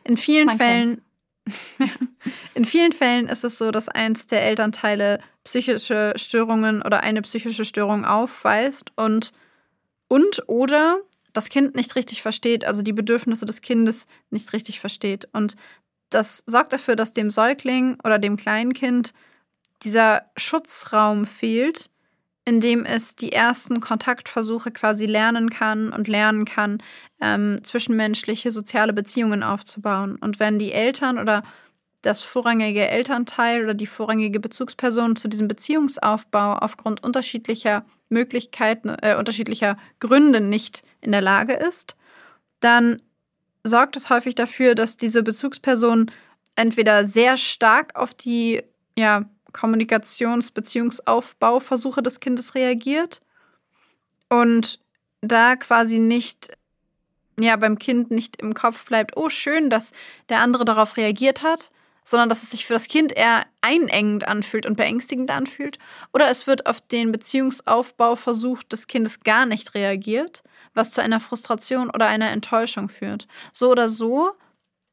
In vielen Man Fällen in vielen Fällen ist es so, dass eins der Elternteile psychische Störungen oder eine psychische Störung aufweist und und oder das Kind nicht richtig versteht, also die Bedürfnisse des Kindes nicht richtig versteht. Und das sorgt dafür, dass dem Säugling oder dem Kleinkind dieser Schutzraum fehlt, in dem es die ersten Kontaktversuche quasi lernen kann und lernen kann, ähm, zwischenmenschliche soziale Beziehungen aufzubauen. Und wenn die Eltern oder das vorrangige Elternteil oder die vorrangige Bezugsperson zu diesem Beziehungsaufbau aufgrund unterschiedlicher Möglichkeiten, äh, unterschiedlicher Gründe nicht in der Lage ist, dann sorgt es häufig dafür, dass diese Bezugsperson entweder sehr stark auf die ja, Kommunikations-, Beziehungsaufbauversuche des Kindes reagiert und da quasi nicht, ja, beim Kind nicht im Kopf bleibt, oh, schön, dass der andere darauf reagiert hat, sondern dass es sich für das Kind eher einengend anfühlt und beängstigend anfühlt. Oder es wird auf den Beziehungsaufbauversuch des Kindes gar nicht reagiert, was zu einer Frustration oder einer Enttäuschung führt. So oder so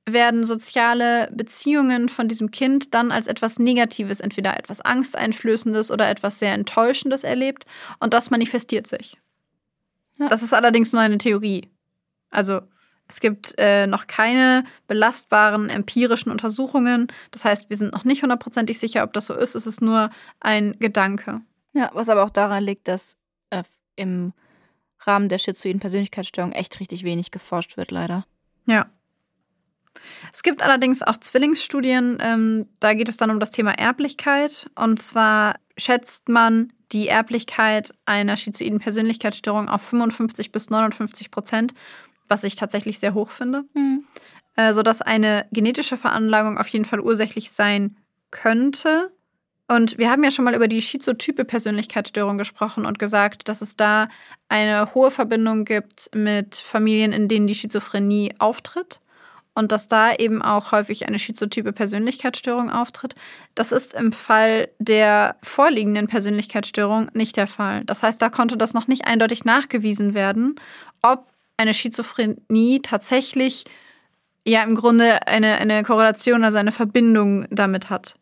werden soziale Beziehungen von diesem Kind dann als etwas Negatives, entweder etwas Angsteinflößendes oder etwas sehr Enttäuschendes erlebt und das manifestiert sich. Ja. Das ist allerdings nur eine Theorie. Also es gibt äh, noch keine belastbaren empirischen Untersuchungen. Das heißt, wir sind noch nicht hundertprozentig sicher, ob das so ist. Es ist nur ein Gedanke. Ja, was aber auch daran liegt, dass äh, im Rahmen der schizoiden Persönlichkeitsstörung echt richtig wenig geforscht wird, leider. Ja, es gibt allerdings auch Zwillingsstudien, ähm, da geht es dann um das Thema Erblichkeit. Und zwar schätzt man die Erblichkeit einer schizoiden Persönlichkeitsstörung auf 55 bis 59 Prozent, was ich tatsächlich sehr hoch finde. Mhm. Äh, sodass eine genetische Veranlagung auf jeden Fall ursächlich sein könnte. Und wir haben ja schon mal über die schizotype Persönlichkeitsstörung gesprochen und gesagt, dass es da eine hohe Verbindung gibt mit Familien, in denen die Schizophrenie auftritt und dass da eben auch häufig eine schizotype Persönlichkeitsstörung auftritt. Das ist im Fall der vorliegenden Persönlichkeitsstörung nicht der Fall. Das heißt, da konnte das noch nicht eindeutig nachgewiesen werden, ob eine Schizophrenie tatsächlich ja im Grunde eine, eine Korrelation, also eine Verbindung damit hat.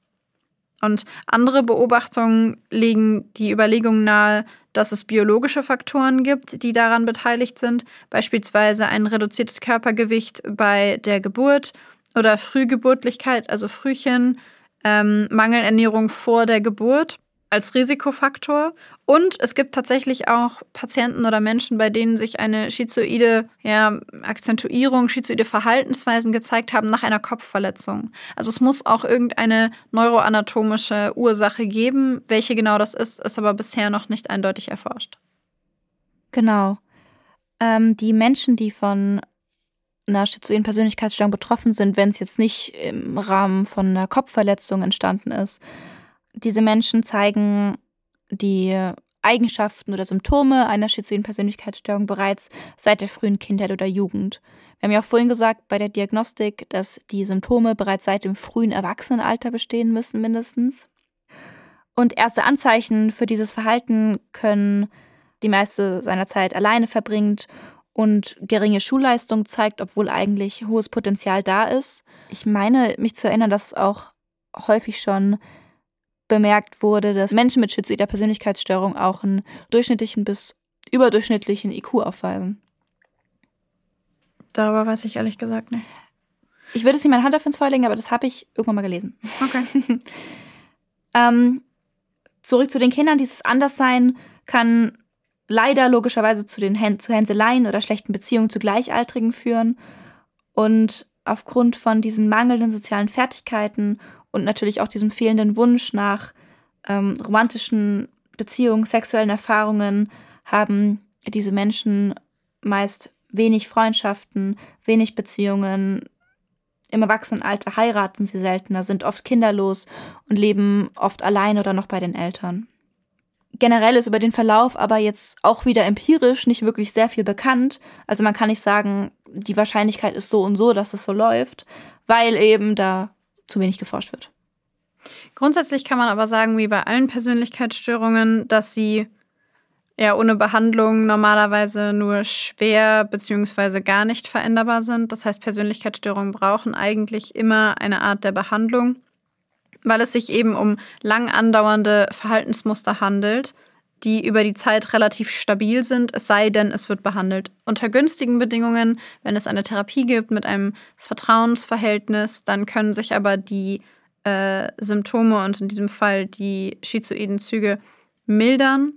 Und andere Beobachtungen legen die Überlegung nahe, dass es biologische Faktoren gibt, die daran beteiligt sind, beispielsweise ein reduziertes Körpergewicht bei der Geburt oder Frühgeburtlichkeit, also Frühchen, ähm, Mangelernährung vor der Geburt als Risikofaktor. Und es gibt tatsächlich auch Patienten oder Menschen, bei denen sich eine schizoide ja, Akzentuierung, schizoide Verhaltensweisen gezeigt haben nach einer Kopfverletzung. Also es muss auch irgendeine neuroanatomische Ursache geben. Welche genau das ist, ist aber bisher noch nicht eindeutig erforscht. Genau. Ähm, die Menschen, die von einer schizoiden Persönlichkeitsstörung betroffen sind, wenn es jetzt nicht im Rahmen von einer Kopfverletzung entstanden ist, diese Menschen zeigen die Eigenschaften oder Symptome einer schizoiden Persönlichkeitsstörung bereits seit der frühen Kindheit oder Jugend. Wir haben ja auch vorhin gesagt bei der Diagnostik, dass die Symptome bereits seit dem frühen Erwachsenenalter bestehen müssen, mindestens. Und erste Anzeichen für dieses Verhalten können die meiste seiner Zeit alleine verbringt und geringe Schulleistung zeigt, obwohl eigentlich hohes Potenzial da ist. Ich meine, mich zu erinnern, dass es auch häufig schon bemerkt wurde, dass Menschen mit schizoider Persönlichkeitsstörung auch einen durchschnittlichen bis überdurchschnittlichen IQ aufweisen. Darüber weiß ich ehrlich gesagt nichts. Ich würde es nicht meine Hand dafür ins Feuer legen, aber das habe ich irgendwann mal gelesen. Okay. ähm, zurück zu den Kindern. Dieses Anderssein kann leider logischerweise zu den Hän zu Hänseleien oder schlechten Beziehungen zu Gleichaltrigen führen. Und aufgrund von diesen mangelnden sozialen Fertigkeiten und natürlich auch diesem fehlenden Wunsch nach ähm, romantischen Beziehungen, sexuellen Erfahrungen haben diese Menschen meist wenig Freundschaften, wenig Beziehungen. Im Erwachsenenalter heiraten sie seltener, sind oft kinderlos und leben oft allein oder noch bei den Eltern. Generell ist über den Verlauf aber jetzt auch wieder empirisch nicht wirklich sehr viel bekannt. Also man kann nicht sagen, die Wahrscheinlichkeit ist so und so, dass es so läuft, weil eben da zu wenig geforscht wird. Grundsätzlich kann man aber sagen, wie bei allen Persönlichkeitsstörungen, dass sie ja ohne Behandlung normalerweise nur schwer bzw. gar nicht veränderbar sind. Das heißt, Persönlichkeitsstörungen brauchen eigentlich immer eine Art der Behandlung, weil es sich eben um lang andauernde Verhaltensmuster handelt, die über die Zeit relativ stabil sind, es sei denn, es wird behandelt. Unter günstigen Bedingungen, wenn es eine Therapie gibt mit einem Vertrauensverhältnis, dann können sich aber die äh, Symptome und in diesem Fall die schizoiden Züge mildern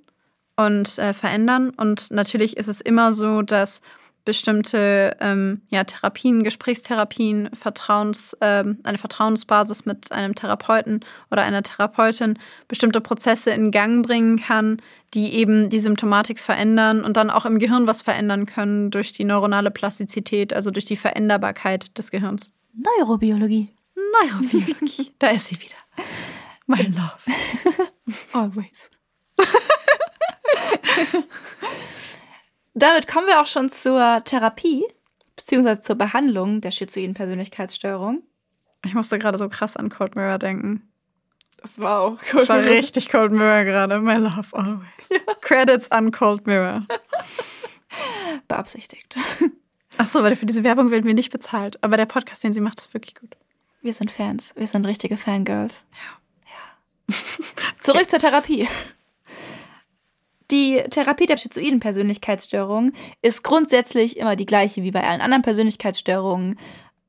und äh, verändern. Und natürlich ist es immer so, dass bestimmte ähm, ja, Therapien, Gesprächstherapien, Vertrauens, ähm, eine Vertrauensbasis mit einem Therapeuten oder einer Therapeutin bestimmte Prozesse in Gang bringen kann, die eben die Symptomatik verändern und dann auch im Gehirn was verändern können durch die neuronale Plastizität, also durch die Veränderbarkeit des Gehirns. Neurobiologie. Neurobiologie. da ist sie wieder. My love. Always. Damit kommen wir auch schon zur Therapie, beziehungsweise zur Behandlung der schizoiden Persönlichkeitsstörung. Ich musste gerade so krass an Cold Mirror denken. Das war auch Cold Das war Mirror. richtig Cold Mirror gerade. My love always. Ja. Credits an Cold Mirror. Beabsichtigt. Achso, weil für diese Werbung werden wir nicht bezahlt. Aber der Podcast, den sie macht, ist wirklich gut. Wir sind Fans. Wir sind richtige Fangirls. Ja. ja. Zurück zur Therapie. Die Therapie der schizoiden Persönlichkeitsstörung ist grundsätzlich immer die gleiche wie bei allen anderen Persönlichkeitsstörungen.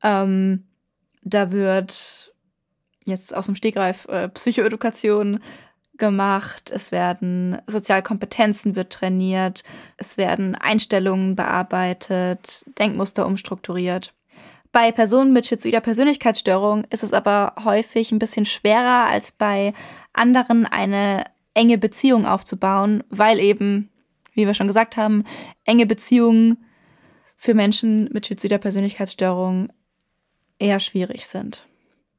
Ähm, da wird jetzt aus dem Stegreif äh, Psychoedukation gemacht, es werden Sozialkompetenzen wird trainiert, es werden Einstellungen bearbeitet, Denkmuster umstrukturiert. Bei Personen mit schizoider Persönlichkeitsstörung ist es aber häufig ein bisschen schwerer als bei anderen eine enge Beziehungen aufzubauen, weil eben, wie wir schon gesagt haben, enge Beziehungen für Menschen mit schizoider Persönlichkeitsstörung eher schwierig sind.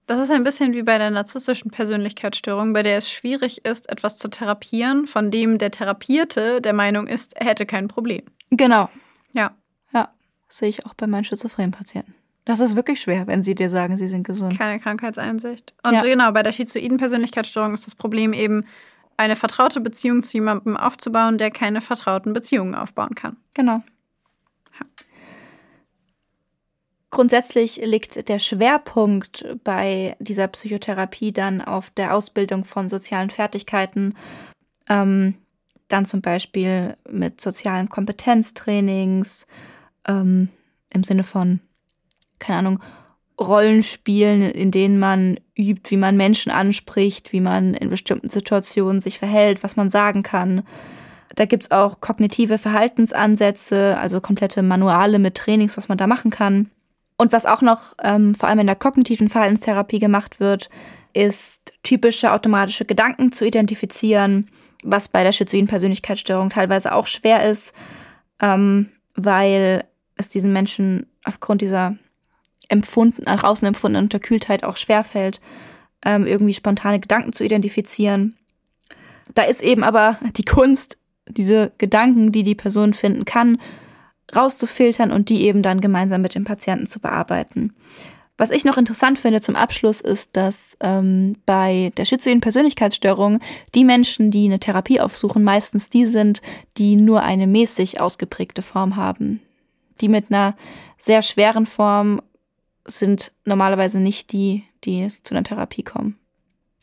Das ist ein bisschen wie bei der narzisstischen Persönlichkeitsstörung, bei der es schwierig ist, etwas zu therapieren, von dem der Therapierte der Meinung ist, er hätte kein Problem. Genau. Ja. Ja, das sehe ich auch bei meinen schizophrenen Patienten. Das ist wirklich schwer, wenn sie dir sagen, sie sind gesund. Keine Krankheitseinsicht. Und ja. genau, bei der schizoiden Persönlichkeitsstörung ist das Problem eben, eine vertraute Beziehung zu jemandem aufzubauen, der keine vertrauten Beziehungen aufbauen kann. Genau. Ja. Grundsätzlich liegt der Schwerpunkt bei dieser Psychotherapie dann auf der Ausbildung von sozialen Fertigkeiten, ähm, dann zum Beispiel mit sozialen Kompetenztrainings ähm, im Sinne von, keine Ahnung, Rollenspielen, in denen man übt, wie man Menschen anspricht, wie man in bestimmten Situationen sich verhält, was man sagen kann. Da gibt's auch kognitive Verhaltensansätze, also komplette Manuale mit Trainings, was man da machen kann. Und was auch noch ähm, vor allem in der kognitiven Verhaltenstherapie gemacht wird, ist typische automatische Gedanken zu identifizieren, was bei der schizoiden Persönlichkeitsstörung teilweise auch schwer ist, ähm, weil es diesen Menschen aufgrund dieser empfunden, nach außen empfundenen Unterkühltheit auch schwerfällt, ähm, irgendwie spontane Gedanken zu identifizieren. Da ist eben aber die Kunst, diese Gedanken, die die Person finden kann, rauszufiltern und die eben dann gemeinsam mit dem Patienten zu bearbeiten. Was ich noch interessant finde zum Abschluss ist, dass ähm, bei der schizoiden Persönlichkeitsstörung die Menschen, die eine Therapie aufsuchen, meistens die sind, die nur eine mäßig ausgeprägte Form haben. Die mit einer sehr schweren Form sind normalerweise nicht die, die zu einer Therapie kommen.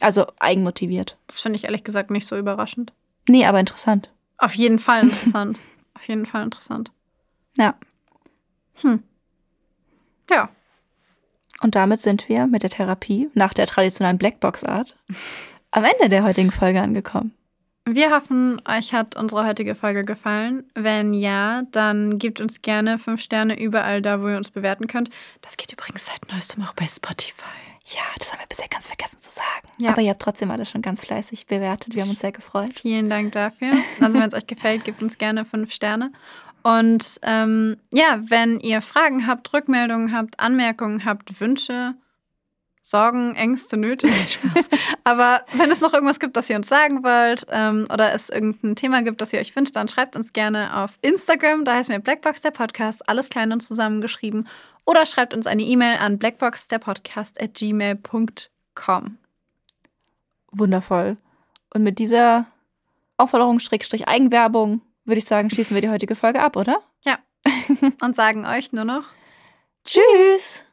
Also eigenmotiviert. Das finde ich ehrlich gesagt nicht so überraschend. Nee, aber interessant. Auf jeden Fall interessant. Auf jeden Fall interessant. Ja. Hm. Ja. Und damit sind wir mit der Therapie nach der traditionellen Blackbox-Art am Ende der heutigen Folge angekommen. Wir hoffen, euch hat unsere heutige Folge gefallen. Wenn ja, dann gebt uns gerne fünf Sterne überall da, wo ihr uns bewerten könnt. Das geht übrigens seit neuestem auch bei Spotify. Ja, das haben wir bisher ganz vergessen zu sagen. Ja. Aber ihr habt trotzdem alle schon ganz fleißig bewertet. Wir haben uns sehr gefreut. Vielen Dank dafür. Also, wenn es euch gefällt, gebt uns gerne fünf Sterne. Und ähm, ja, wenn ihr Fragen habt, Rückmeldungen habt, Anmerkungen habt, Wünsche, Sorgen, Ängste, Nöte, Spaß. Aber wenn es noch irgendwas gibt, das ihr uns sagen wollt ähm, oder es irgendein Thema gibt, das ihr euch wünscht, dann schreibt uns gerne auf Instagram. Da heißen wir Blackbox der Podcast, alles klein und zusammengeschrieben. Oder schreibt uns eine E-Mail an blackboxderpodcast.gmail.com. Wundervoll. Und mit dieser Aufforderung, Schrägstrich Eigenwerbung, würde ich sagen, schließen wir die heutige Folge ab, oder? Ja. Und sagen euch nur noch Tschüss.